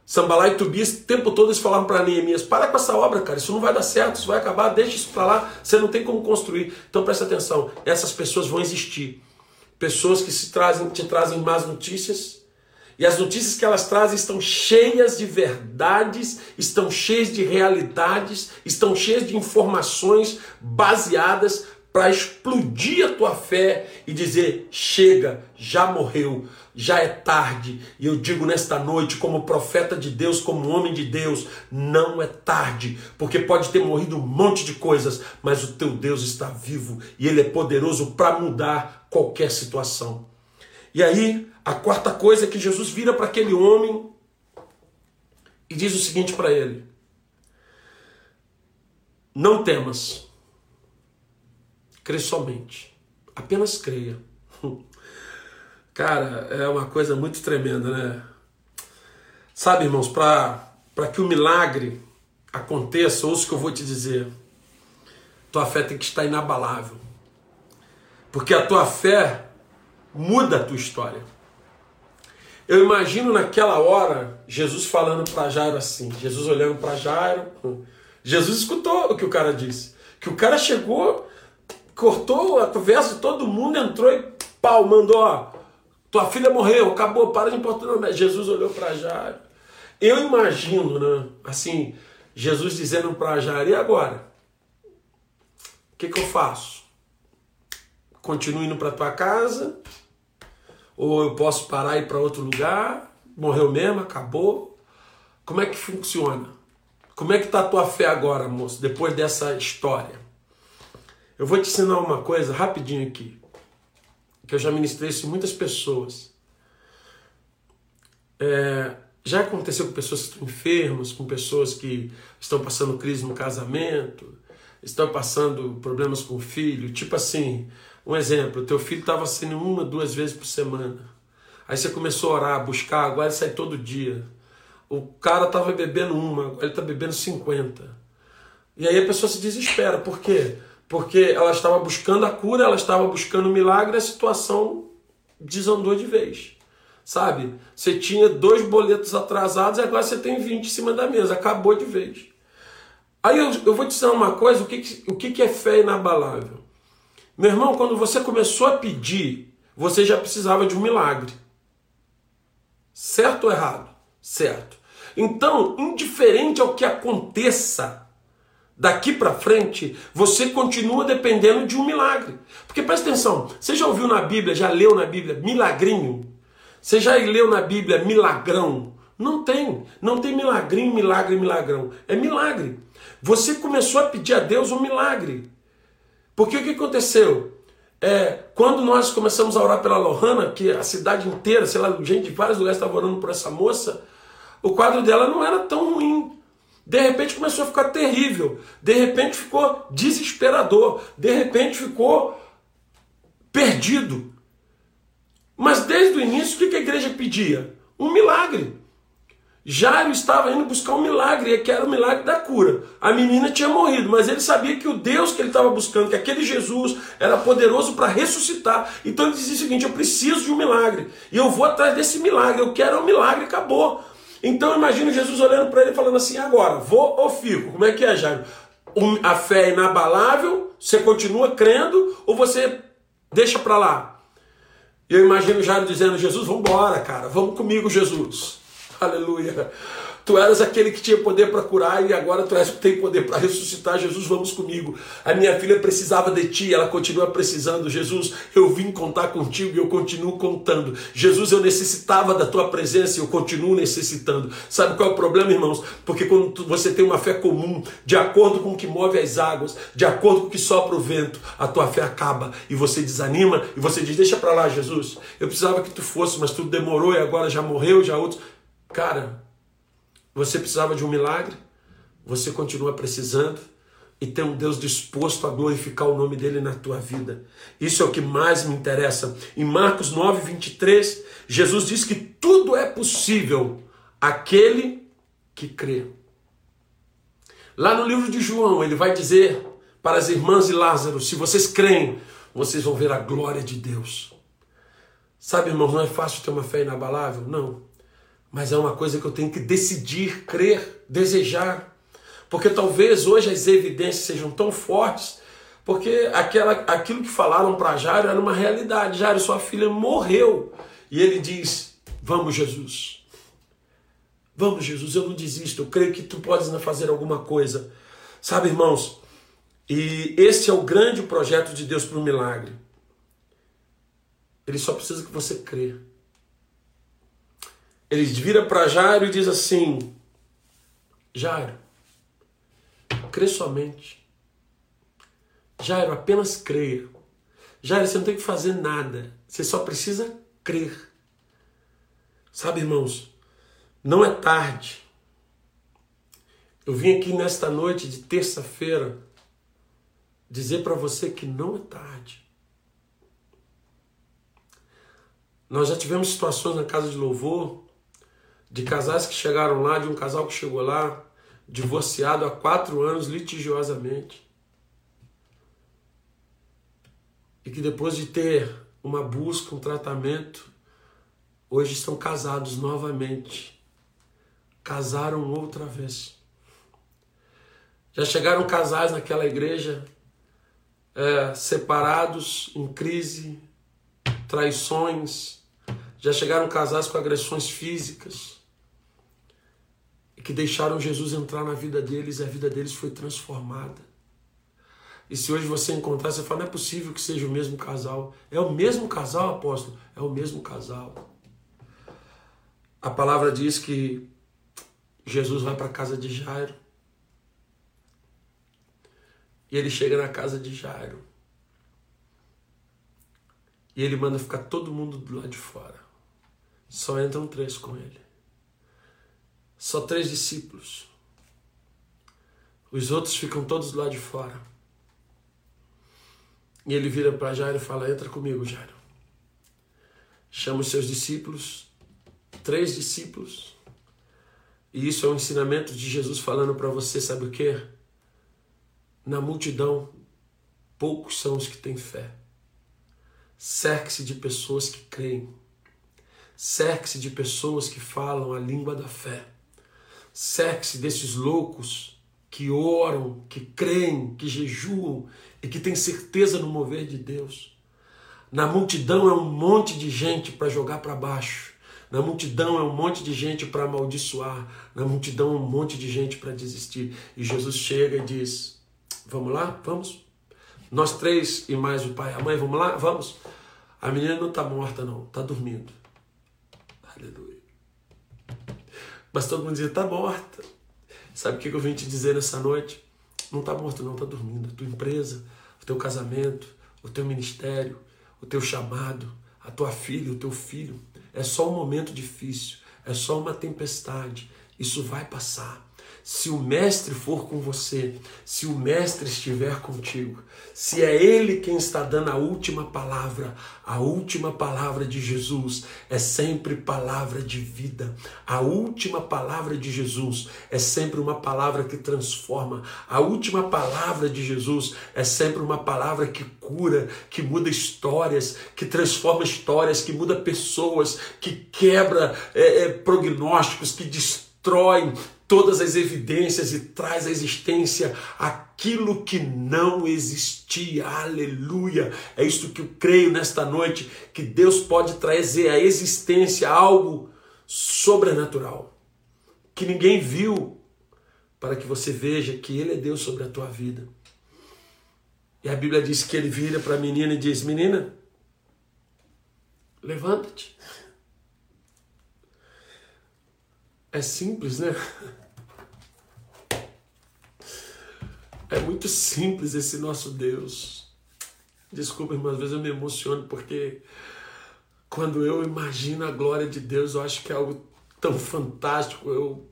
Sambalá e Tobias, o tempo todo eles falavam para Neemias: Para com essa obra, cara, isso não vai dar certo, isso vai acabar, deixa isso para lá, você não tem como construir. Então presta atenção: essas pessoas vão existir. Pessoas que se trazem, te trazem más notícias, e as notícias que elas trazem estão cheias de verdades, estão cheias de realidades, estão cheias de informações baseadas para explodir a tua fé e dizer: chega, já morreu, já é tarde. E eu digo nesta noite, como profeta de Deus, como homem de Deus, não é tarde, porque pode ter morrido um monte de coisas, mas o teu Deus está vivo e ele é poderoso para mudar qualquer situação. E aí, a quarta coisa é que Jesus vira para aquele homem e diz o seguinte para ele: Não temas. Crê somente. Apenas creia. [LAUGHS] Cara, é uma coisa muito tremenda, né? Sabe, irmãos, para que o milagre aconteça, ouça o que eu vou te dizer. Tua fé tem que estar inabalável. Porque a tua fé muda a tua história. Eu imagino naquela hora Jesus falando para Jairo assim, Jesus olhando para Jairo. Jesus escutou o que o cara disse. Que o cara chegou, cortou a conversa todo mundo, entrou e pau, mandou, ó, tua filha morreu, acabou, para de importunar. Jesus olhou para Jairo. Eu imagino, né, assim, Jesus dizendo para Jairo, e agora? O que, que eu faço? Continuo indo para tua casa? Ou eu posso parar e ir para outro lugar? Morreu mesmo, acabou? Como é que funciona? Como é que está a tua fé agora, moço, depois dessa história? Eu vou te ensinar uma coisa rapidinho aqui, que eu já ministrei isso em muitas pessoas. É, já aconteceu com pessoas que estão enfermas, com pessoas que estão passando crise no casamento, estão passando problemas com o filho. Tipo assim, um exemplo, teu filho estava saindo uma, duas vezes por semana. Aí você começou a orar, buscar, agora ele sai todo dia. O cara estava bebendo uma, agora ele está bebendo 50. E aí a pessoa se desespera. Por quê? Porque ela estava buscando a cura, ela estava buscando o milagre a situação desandou de vez. Sabe? Você tinha dois boletos atrasados e agora você tem 20 em cima da mesa. Acabou de vez. Aí eu, eu vou te dizer uma coisa: o que, o que é fé inabalável? Meu irmão, quando você começou a pedir, você já precisava de um milagre. Certo ou errado? Certo. Então, indiferente ao que aconteça daqui para frente, você continua dependendo de um milagre. Porque presta atenção, você já ouviu na Bíblia, já leu na Bíblia milagrinho? Você já leu na Bíblia milagrão? Não tem. Não tem milagrinho, milagre, milagrão. É milagre. Você começou a pedir a Deus um milagre. Porque o que aconteceu? É, quando nós começamos a orar pela Lohana, que a cidade inteira, sei lá, gente de vários lugares estava orando por essa moça, o quadro dela não era tão ruim. De repente começou a ficar terrível. De repente ficou desesperador. De repente ficou perdido. Mas desde o início, o que a igreja pedia? Um milagre. Jairo estava indo buscar um milagre, que era o milagre da cura. A menina tinha morrido, mas ele sabia que o Deus que ele estava buscando, que aquele Jesus era poderoso para ressuscitar. Então ele dizia o seguinte: eu preciso de um milagre. E eu vou atrás desse milagre. Eu quero um milagre, acabou. Então imagina Jesus olhando para ele falando assim: agora, vou ou fico? Como é que é, Jairo? A fé é inabalável, você continua crendo ou você deixa para lá? Eu imagino Jairo dizendo: Jesus, vamos embora, cara, vamos comigo, Jesus. [LAUGHS] Aleluia. Tu eras aquele que tinha poder para curar e agora tu és que tem poder para ressuscitar. Jesus, vamos comigo. A minha filha precisava de ti, ela continua precisando. Jesus, eu vim contar contigo e eu continuo contando. Jesus, eu necessitava da tua presença e eu continuo necessitando. Sabe qual é o problema, irmãos? Porque quando você tem uma fé comum, de acordo com o que move as águas, de acordo com o que sopra o vento, a tua fé acaba e você desanima e você diz: Deixa para lá, Jesus. Eu precisava que tu fosse, mas tu demorou e agora já morreu, já outros. Cara, você precisava de um milagre? Você continua precisando? E tem um Deus disposto a glorificar o nome dele na tua vida. Isso é o que mais me interessa. Em Marcos 9, 23, Jesus diz que tudo é possível aquele que crê. Lá no livro de João, ele vai dizer para as irmãs de Lázaro: se vocês creem, vocês vão ver a glória de Deus. Sabe, irmãos, não é fácil ter uma fé inabalável? Não mas é uma coisa que eu tenho que decidir, crer, desejar. Porque talvez hoje as evidências sejam tão fortes, porque aquela, aquilo que falaram para Jairo era uma realidade. Jairo, sua filha morreu. E ele diz: Vamos, Jesus. Vamos, Jesus, eu não desisto. Eu creio que tu podes fazer alguma coisa. Sabe, irmãos? E esse é o grande projeto de Deus para o milagre. Ele só precisa que você crê. Ele vira para Jairo e diz assim: Jairo, crê somente. Jairo, apenas creia. Jairo, você não tem que fazer nada. Você só precisa crer. Sabe, irmãos, não é tarde. Eu vim aqui nesta noite de terça-feira dizer para você que não é tarde. Nós já tivemos situações na casa de louvor de casais que chegaram lá, de um casal que chegou lá, divorciado há quatro anos litigiosamente. E que depois de ter uma busca, um tratamento, hoje estão casados novamente. Casaram outra vez. Já chegaram casais naquela igreja é, separados, em crise, traições. Já chegaram casais com agressões físicas que deixaram Jesus entrar na vida deles e a vida deles foi transformada. E se hoje você encontrar, você fala, não é possível que seja o mesmo casal. É o mesmo casal, apóstolo? É o mesmo casal. A palavra diz que Jesus vai para a casa de Jairo. E ele chega na casa de Jairo. E ele manda ficar todo mundo do lado de fora. Só entram três com ele. Só três discípulos. Os outros ficam todos do lado de fora. E ele vira para Jairo e fala: Entra comigo, Jairo. Chama os seus discípulos, três discípulos. E isso é um ensinamento de Jesus falando para você: sabe o que? Na multidão, poucos são os que têm fé. Cerque-se de pessoas que creem. Cerque-se de pessoas que falam a língua da fé. Cerque-se desses loucos que oram, que creem, que jejuam e que têm certeza no mover de Deus. Na multidão é um monte de gente para jogar para baixo. Na multidão é um monte de gente para amaldiçoar. Na multidão é um monte de gente para desistir. E Jesus chega e diz: Vamos lá? Vamos? Nós três e mais o pai a mãe, vamos lá? Vamos? A menina não está morta, não, está dormindo. Aleluia. Mas todo mundo dizia: Está morta. Sabe o que eu vim te dizer nessa noite? Não está morto, não, está dormindo. A tua empresa, o teu casamento, o teu ministério, o teu chamado, a tua filha, o teu filho. É só um momento difícil, é só uma tempestade. Isso vai passar. Se o Mestre for com você, se o Mestre estiver contigo, se é Ele quem está dando a última palavra, a última palavra de Jesus é sempre palavra de vida. A última palavra de Jesus é sempre uma palavra que transforma. A última palavra de Jesus é sempre uma palavra que cura, que muda histórias, que transforma histórias, que muda pessoas, que quebra é, é, prognósticos, que destrói todas as evidências e traz à existência aquilo que não existia. Aleluia! É isto que eu creio nesta noite, que Deus pode trazer à existência algo sobrenatural, que ninguém viu, para que você veja que Ele é Deus sobre a tua vida. E a Bíblia diz que ele vira para a menina e diz: Menina, levanta-te. É simples, né? É muito simples esse nosso Deus. Desculpa, irmão, às vezes eu me emociono porque quando eu imagino a glória de Deus, eu acho que é algo tão fantástico. Eu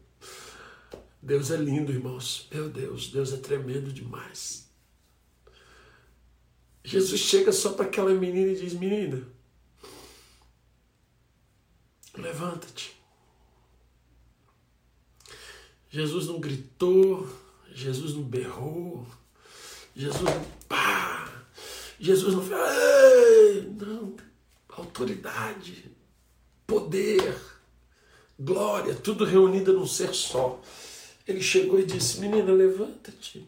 Deus é lindo, irmãos. Meu Deus, Deus é tremendo demais. Jesus chega só para aquela menina e diz: Menina, levanta-te. Jesus não gritou, Jesus não berrou, Jesus não pá, Jesus não fez, não, autoridade, poder, glória, tudo reunido num ser só. Ele chegou e disse: Menina, levanta-te.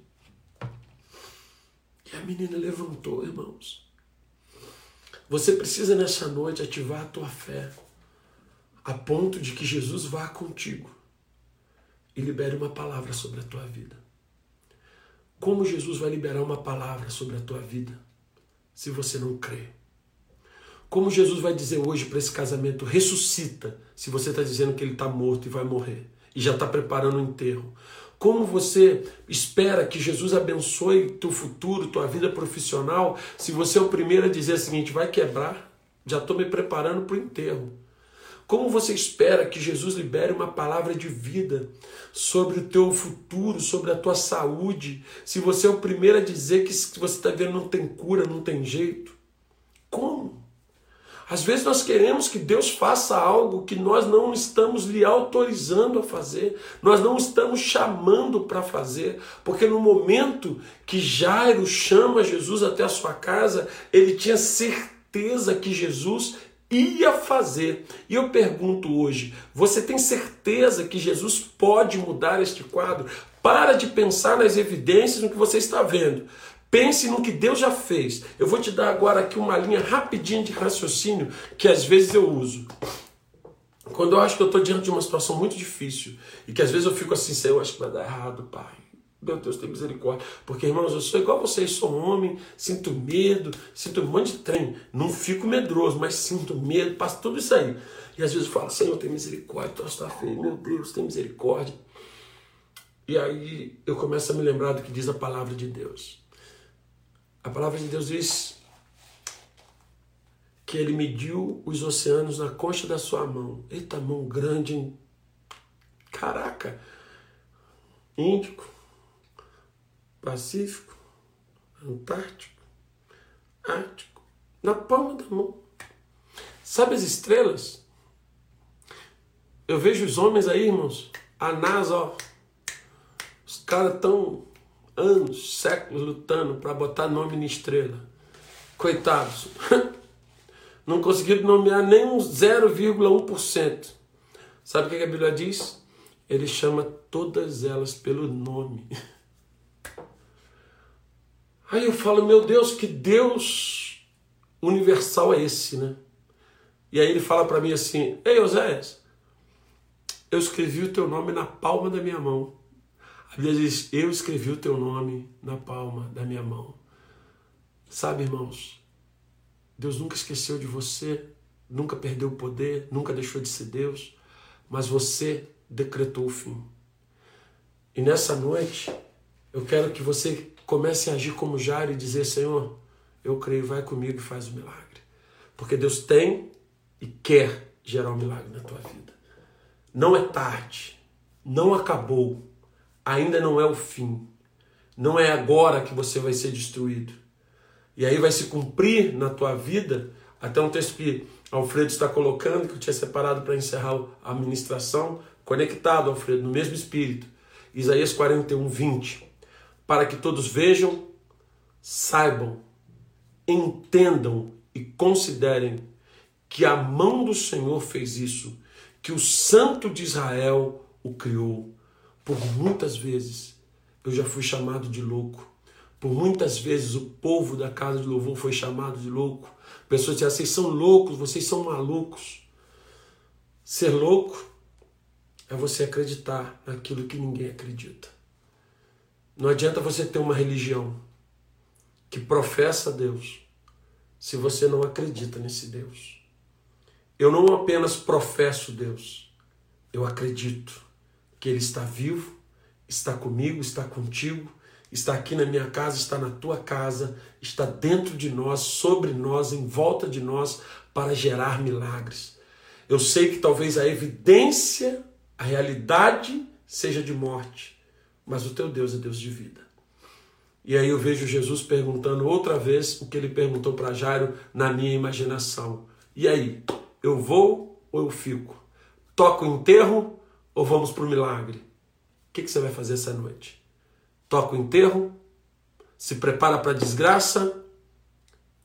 E a menina levantou, irmãos. Você precisa nessa noite ativar a tua fé, a ponto de que Jesus vá contigo e libere uma palavra sobre a tua vida. Como Jesus vai liberar uma palavra sobre a tua vida se você não crê? Como Jesus vai dizer hoje para esse casamento, ressuscita, se você está dizendo que ele está morto e vai morrer e já está preparando o enterro? Como você espera que Jesus abençoe teu futuro, tua vida profissional, se você é o primeiro a dizer o seguinte, vai quebrar, já estou me preparando para o enterro. Como você espera que Jesus libere uma palavra de vida sobre o teu futuro, sobre a tua saúde, se você é o primeiro a dizer que você está vendo não tem cura, não tem jeito? Como? Às vezes nós queremos que Deus faça algo que nós não estamos lhe autorizando a fazer, nós não estamos chamando para fazer, porque no momento que Jairo chama Jesus até a sua casa, ele tinha certeza que Jesus ia fazer. E eu pergunto hoje: você tem certeza que Jesus pode mudar este quadro? Para de pensar nas evidências no que você está vendo. Pense no que Deus já fez. Eu vou te dar agora aqui uma linha rapidinha de raciocínio que às vezes eu uso. Quando eu acho que eu estou diante de uma situação muito difícil e que às vezes eu fico assim, eu acho que vai dar errado, pai. Meu Deus, tem misericórdia. Porque, irmãos, eu sou igual a vocês, sou homem, sinto medo, sinto um monte de trem. Não fico medroso, mas sinto medo, passo tudo isso aí. E às vezes eu falo, Senhor, tem misericórdia, tu está feio, meu Deus, tem misericórdia. E aí eu começo a me lembrar do que diz a palavra de Deus. A palavra de Deus diz que ele mediu os oceanos na concha da sua mão. Eita, mão grande, hein? Caraca! Índico, Pacífico, Antártico, Ártico, na palma da mão. Sabe as estrelas? Eu vejo os homens aí, irmãos, a NASA, ó, os caras estão anos, séculos lutando para botar nome na estrela. Coitados. [LAUGHS] Não conseguiram nomear nem um 0,1%. Sabe o que a Bíblia diz? Ele chama todas elas pelo nome. [LAUGHS] Aí eu falo, meu Deus, que Deus universal é esse, né? E aí ele fala para mim assim: Ei, Oséias, eu escrevi o teu nome na palma da minha mão. A Bíblia diz: Eu escrevi o teu nome na palma da minha mão. Sabe, irmãos, Deus nunca esqueceu de você, nunca perdeu o poder, nunca deixou de ser Deus, mas você decretou o fim. E nessa noite, eu quero que você comece a agir como Jairo e dizer: Senhor, eu creio, vai comigo e faz o milagre. Porque Deus tem e quer gerar um milagre na tua vida. Não é tarde, não acabou ainda não é o fim. Não é agora que você vai ser destruído. E aí vai se cumprir na tua vida, até um texto que Alfredo está colocando, que eu tinha separado para encerrar a ministração, conectado, Alfredo, no mesmo espírito. Isaías 41, 20. Para que todos vejam, saibam, entendam e considerem que a mão do Senhor fez isso, que o Santo de Israel o criou. Por muitas vezes eu já fui chamado de louco. Por muitas vezes o povo da casa de louvor foi chamado de louco. Pessoas diziam, vocês são loucos, vocês são malucos. Ser louco é você acreditar naquilo que ninguém acredita. Não adianta você ter uma religião que professa Deus se você não acredita nesse Deus. Eu não apenas professo Deus, eu acredito que Ele está vivo, está comigo, está contigo, está aqui na minha casa, está na tua casa, está dentro de nós, sobre nós, em volta de nós, para gerar milagres. Eu sei que talvez a evidência, a realidade seja de morte, mas o teu Deus é Deus de vida. E aí eu vejo Jesus perguntando outra vez o que ele perguntou para Jairo na minha imaginação. E aí, eu vou ou eu fico? Toco o enterro ou vamos para o milagre? O que, que você vai fazer essa noite? Toca o enterro? Se prepara para a desgraça?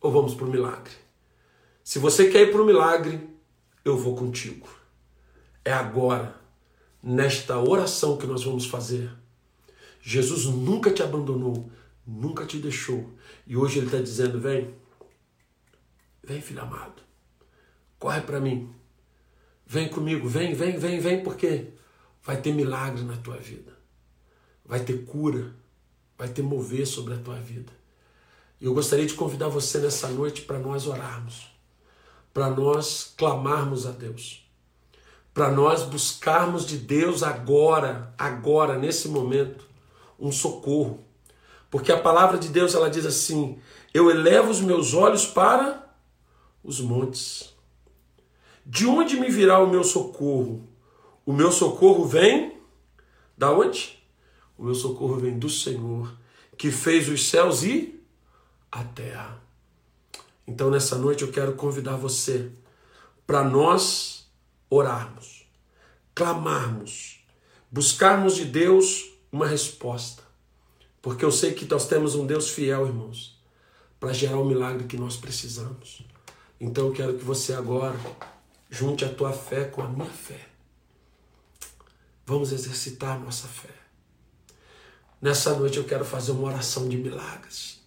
Ou vamos para o milagre? Se você quer ir para o milagre, eu vou contigo. É agora, nesta oração que nós vamos fazer. Jesus nunca te abandonou, nunca te deixou. E hoje Ele está dizendo: vem, vem, filho amado, corre para mim. Vem comigo, vem, vem, vem, vem, porque vai ter milagre na tua vida, vai ter cura, vai ter mover sobre a tua vida. E eu gostaria de convidar você nessa noite para nós orarmos, para nós clamarmos a Deus, para nós buscarmos de Deus agora, agora, nesse momento, um socorro. Porque a palavra de Deus ela diz assim: Eu elevo os meus olhos para os montes. De onde me virá o meu socorro? O meu socorro vem da onde? O meu socorro vem do Senhor, que fez os céus e a terra. Então, nessa noite, eu quero convidar você para nós orarmos, clamarmos, buscarmos de Deus uma resposta. Porque eu sei que nós temos um Deus fiel, irmãos, para gerar o milagre que nós precisamos. Então eu quero que você agora junte a tua fé com a minha fé. Vamos exercitar a nossa fé. Nessa noite eu quero fazer uma oração de milagres.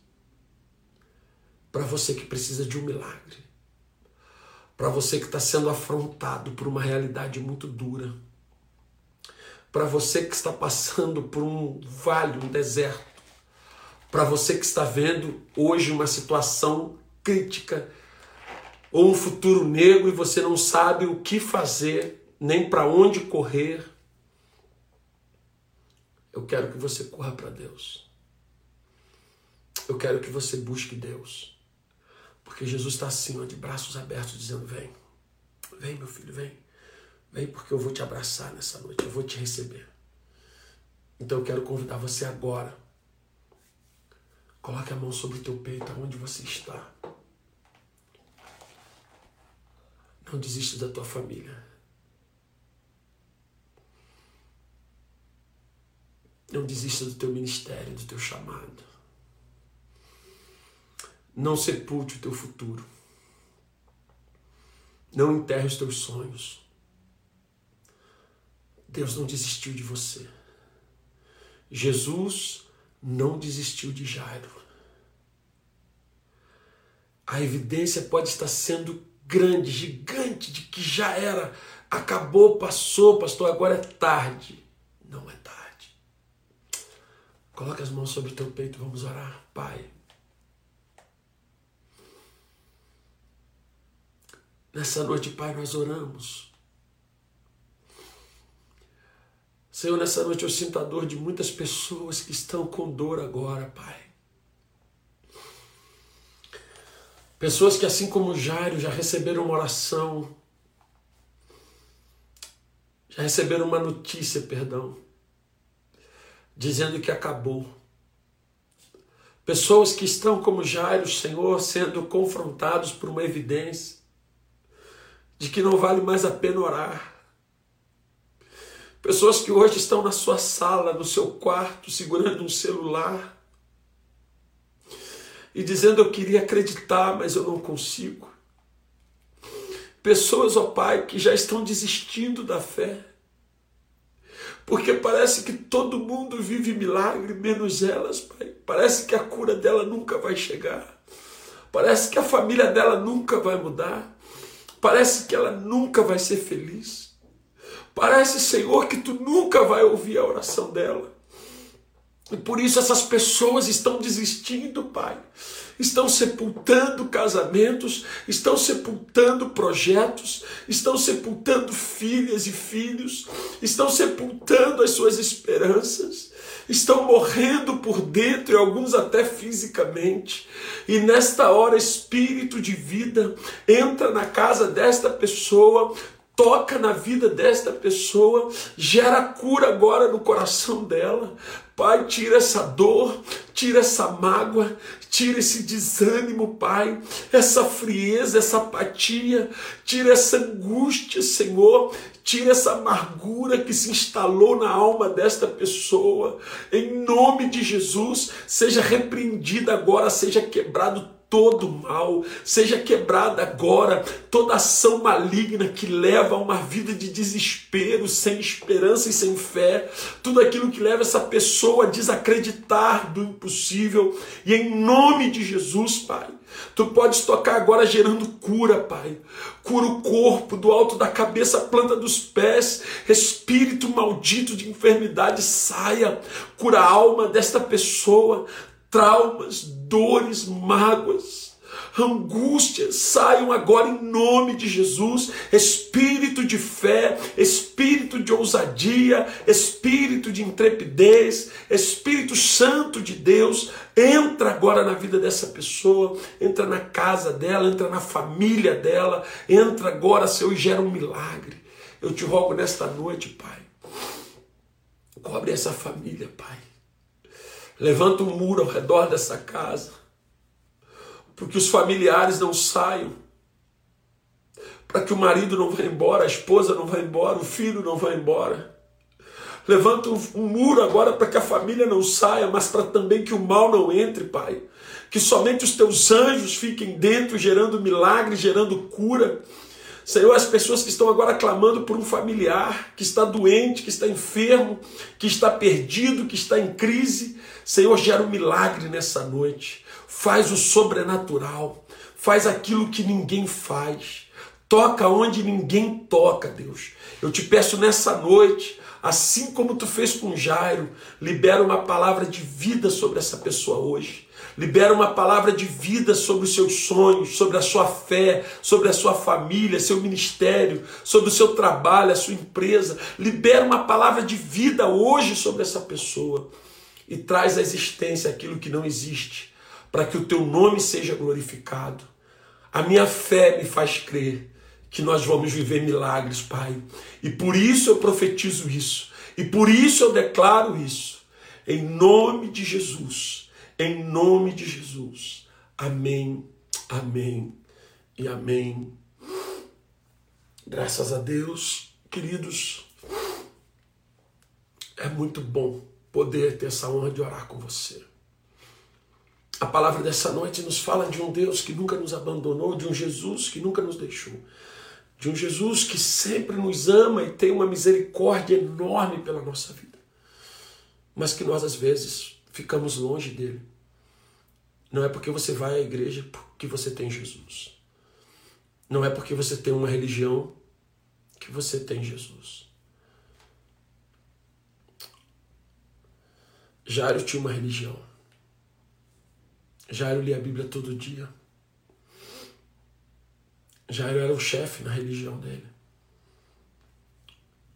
Para você que precisa de um milagre. Para você que está sendo afrontado por uma realidade muito dura. Para você que está passando por um vale, um deserto. Para você que está vendo hoje uma situação crítica ou um futuro negro e você não sabe o que fazer, nem para onde correr. Eu quero que você corra para Deus. Eu quero que você busque Deus. Porque Jesus está assim, ó, de braços abertos, dizendo: Vem, vem, meu filho, vem. Vem, porque eu vou te abraçar nessa noite, eu vou te receber. Então eu quero convidar você agora. Coloque a mão sobre o teu peito, aonde você está. Não desista da tua família. Não desista do teu ministério, do teu chamado. Não sepulte o teu futuro. Não enterre os teus sonhos. Deus não desistiu de você. Jesus não desistiu de Jairo. A evidência pode estar sendo grande, gigante, de que já era, acabou, passou, pastor, agora é tarde. Não é tarde. Coloque as mãos sobre o teu peito, vamos orar. Pai, Nessa noite, Pai, nós oramos. Senhor, nessa noite eu sinto a dor de muitas pessoas que estão com dor agora, Pai. Pessoas que, assim como Jairo, já receberam uma oração, já receberam uma notícia, perdão, dizendo que acabou. Pessoas que estão como Jairo, Senhor, sendo confrontados por uma evidência de que não vale mais a pena orar. Pessoas que hoje estão na sua sala, no seu quarto, segurando um celular e dizendo: Eu queria acreditar, mas eu não consigo. Pessoas, ó Pai, que já estão desistindo da fé, porque parece que todo mundo vive milagre, menos elas, Pai. Parece que a cura dela nunca vai chegar, parece que a família dela nunca vai mudar. Parece que ela nunca vai ser feliz. Parece, Senhor, que tu nunca vai ouvir a oração dela. E por isso essas pessoas estão desistindo, Pai. Estão sepultando casamentos, estão sepultando projetos, estão sepultando filhas e filhos, estão sepultando as suas esperanças, estão morrendo por dentro e alguns até fisicamente. E nesta hora, espírito de vida entra na casa desta pessoa, toca na vida desta pessoa, gera cura agora no coração dela. Pai, tira essa dor, tira essa mágoa, tira esse desânimo, Pai, essa frieza, essa apatia, tira essa angústia, Senhor, tira essa amargura que se instalou na alma desta pessoa. Em nome de Jesus, seja repreendida agora, seja quebrado todo mal, seja quebrada agora toda ação maligna que leva a uma vida de desespero, sem esperança e sem fé, tudo aquilo que leva essa pessoa a desacreditar do impossível, e em nome de Jesus, Pai. Tu podes tocar agora gerando cura, Pai. Cura o corpo, do alto da cabeça planta dos pés. Espírito maldito de enfermidade saia. Cura a alma desta pessoa traumas, dores, mágoas, angústias saiam agora em nome de Jesus. Espírito de fé, espírito de ousadia, espírito de intrepidez, Espírito Santo de Deus, entra agora na vida dessa pessoa, entra na casa dela, entra na família dela, entra agora, Senhor, e gera um milagre. Eu te rogo nesta noite, Pai, cobre essa família, Pai. Levanta um muro ao redor dessa casa, porque os familiares não saiam para que o marido não vá embora, a esposa não vá embora, o filho não vá embora. Levanta um, um muro agora para que a família não saia, mas para também que o mal não entre, Pai. Que somente os teus anjos fiquem dentro, gerando milagre, gerando cura. Senhor, as pessoas que estão agora clamando por um familiar que está doente, que está enfermo, que está perdido, que está em crise, Senhor, gera um milagre nessa noite. Faz o sobrenatural, faz aquilo que ninguém faz. Toca onde ninguém toca, Deus. Eu te peço nessa noite, assim como tu fez com Jairo, libera uma palavra de vida sobre essa pessoa hoje. Libera uma palavra de vida sobre os seus sonhos, sobre a sua fé, sobre a sua família, seu ministério, sobre o seu trabalho, a sua empresa. Libera uma palavra de vida hoje sobre essa pessoa e traz à existência aquilo que não existe, para que o teu nome seja glorificado. A minha fé me faz crer que nós vamos viver milagres, Pai. E por isso eu profetizo isso. E por isso eu declaro isso. Em nome de Jesus. Em nome de Jesus. Amém, amém e amém. Graças a Deus, queridos. É muito bom poder ter essa honra de orar com você. A palavra dessa noite nos fala de um Deus que nunca nos abandonou, de um Jesus que nunca nos deixou de um Jesus que sempre nos ama e tem uma misericórdia enorme pela nossa vida, mas que nós às vezes ficamos longe dele. Não é porque você vai à igreja que você tem Jesus. Não é porque você tem uma religião que você tem Jesus. Jairo tinha uma religião. Jairo lia a Bíblia todo dia. Jairo era o chefe na religião dele.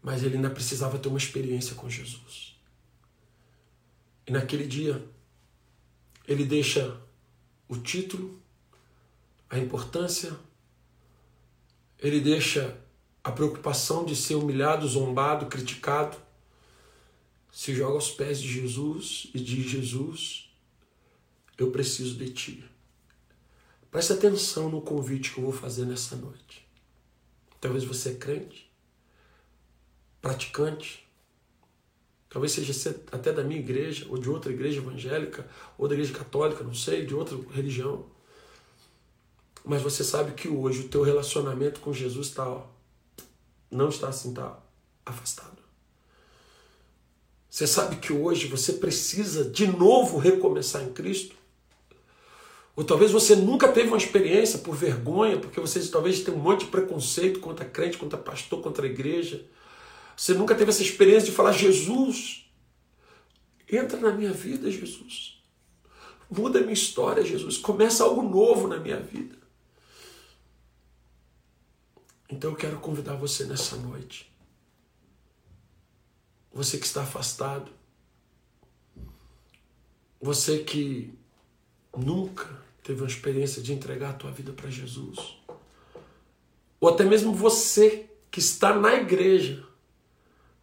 Mas ele ainda precisava ter uma experiência com Jesus. E naquele dia, ele deixa o título, a importância, ele deixa a preocupação de ser humilhado, zombado, criticado, se joga aos pés de Jesus e diz: Jesus, eu preciso de ti. Preste atenção no convite que eu vou fazer nessa noite. Talvez você é crente, praticante, talvez seja até da minha igreja, ou de outra igreja evangélica, ou da igreja católica, não sei, de outra religião. Mas você sabe que hoje o teu relacionamento com Jesus está, ó, não está assim, está afastado. Você sabe que hoje você precisa de novo recomeçar em Cristo? Ou talvez você nunca teve uma experiência por vergonha, porque você talvez tem um monte de preconceito contra crente, contra pastor, contra a igreja. Você nunca teve essa experiência de falar: Jesus, entra na minha vida, Jesus. Muda a minha história, Jesus. Começa algo novo na minha vida. Então eu quero convidar você nessa noite. Você que está afastado. Você que nunca teve uma experiência de entregar a tua vida para Jesus. Ou até mesmo você que está na igreja,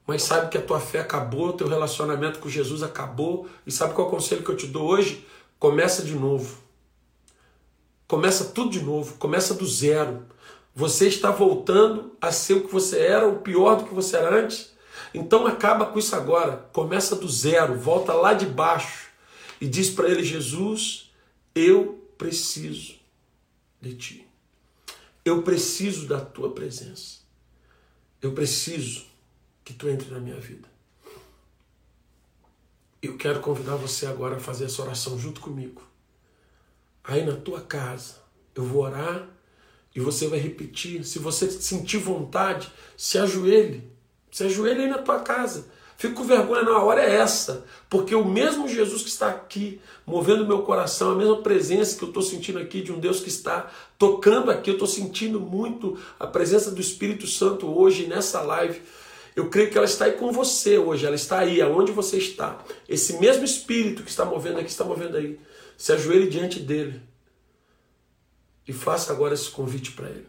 mas sabe que a tua fé acabou, teu relacionamento com Jesus acabou, e sabe qual é o conselho que eu te dou hoje? Começa de novo. Começa tudo de novo, começa do zero. Você está voltando a ser o que você era, o pior do que você era antes. Então acaba com isso agora. Começa do zero, volta lá de baixo e diz para ele: Jesus, eu preciso de ti. Eu preciso da tua presença. Eu preciso que tu entre na minha vida. Eu quero convidar você agora a fazer essa oração junto comigo. Aí na tua casa, eu vou orar e você vai repetir. Se você sentir vontade, se ajoelhe. Se ajoelhe aí na tua casa. Fico com vergonha na hora é essa, porque o mesmo Jesus que está aqui, movendo meu coração, a mesma presença que eu estou sentindo aqui de um Deus que está tocando aqui, eu estou sentindo muito a presença do Espírito Santo hoje nessa live. Eu creio que ela está aí com você hoje, ela está aí, aonde você está. Esse mesmo Espírito que está movendo aqui, está movendo aí. Se ajoelhe diante dele e faça agora esse convite para ele.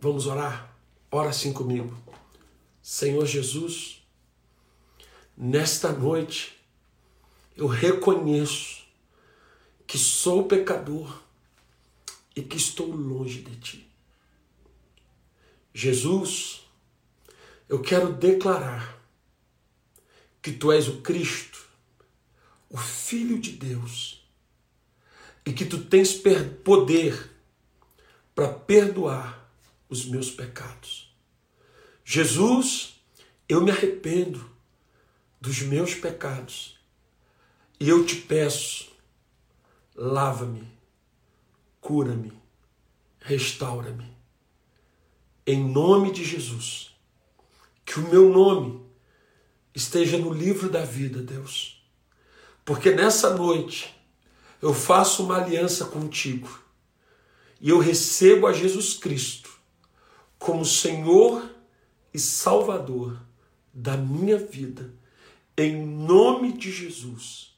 Vamos orar? Ora assim comigo. Senhor Jesus, nesta noite eu reconheço que sou pecador e que estou longe de ti. Jesus, eu quero declarar que tu és o Cristo, o Filho de Deus, e que tu tens poder para perdoar os meus pecados. Jesus, eu me arrependo dos meus pecados e eu te peço, lava-me, cura-me, restaura-me. Em nome de Jesus, que o meu nome esteja no livro da vida, Deus. Porque nessa noite eu faço uma aliança contigo e eu recebo a Jesus Cristo como Senhor e Salvador da minha vida, em nome de Jesus.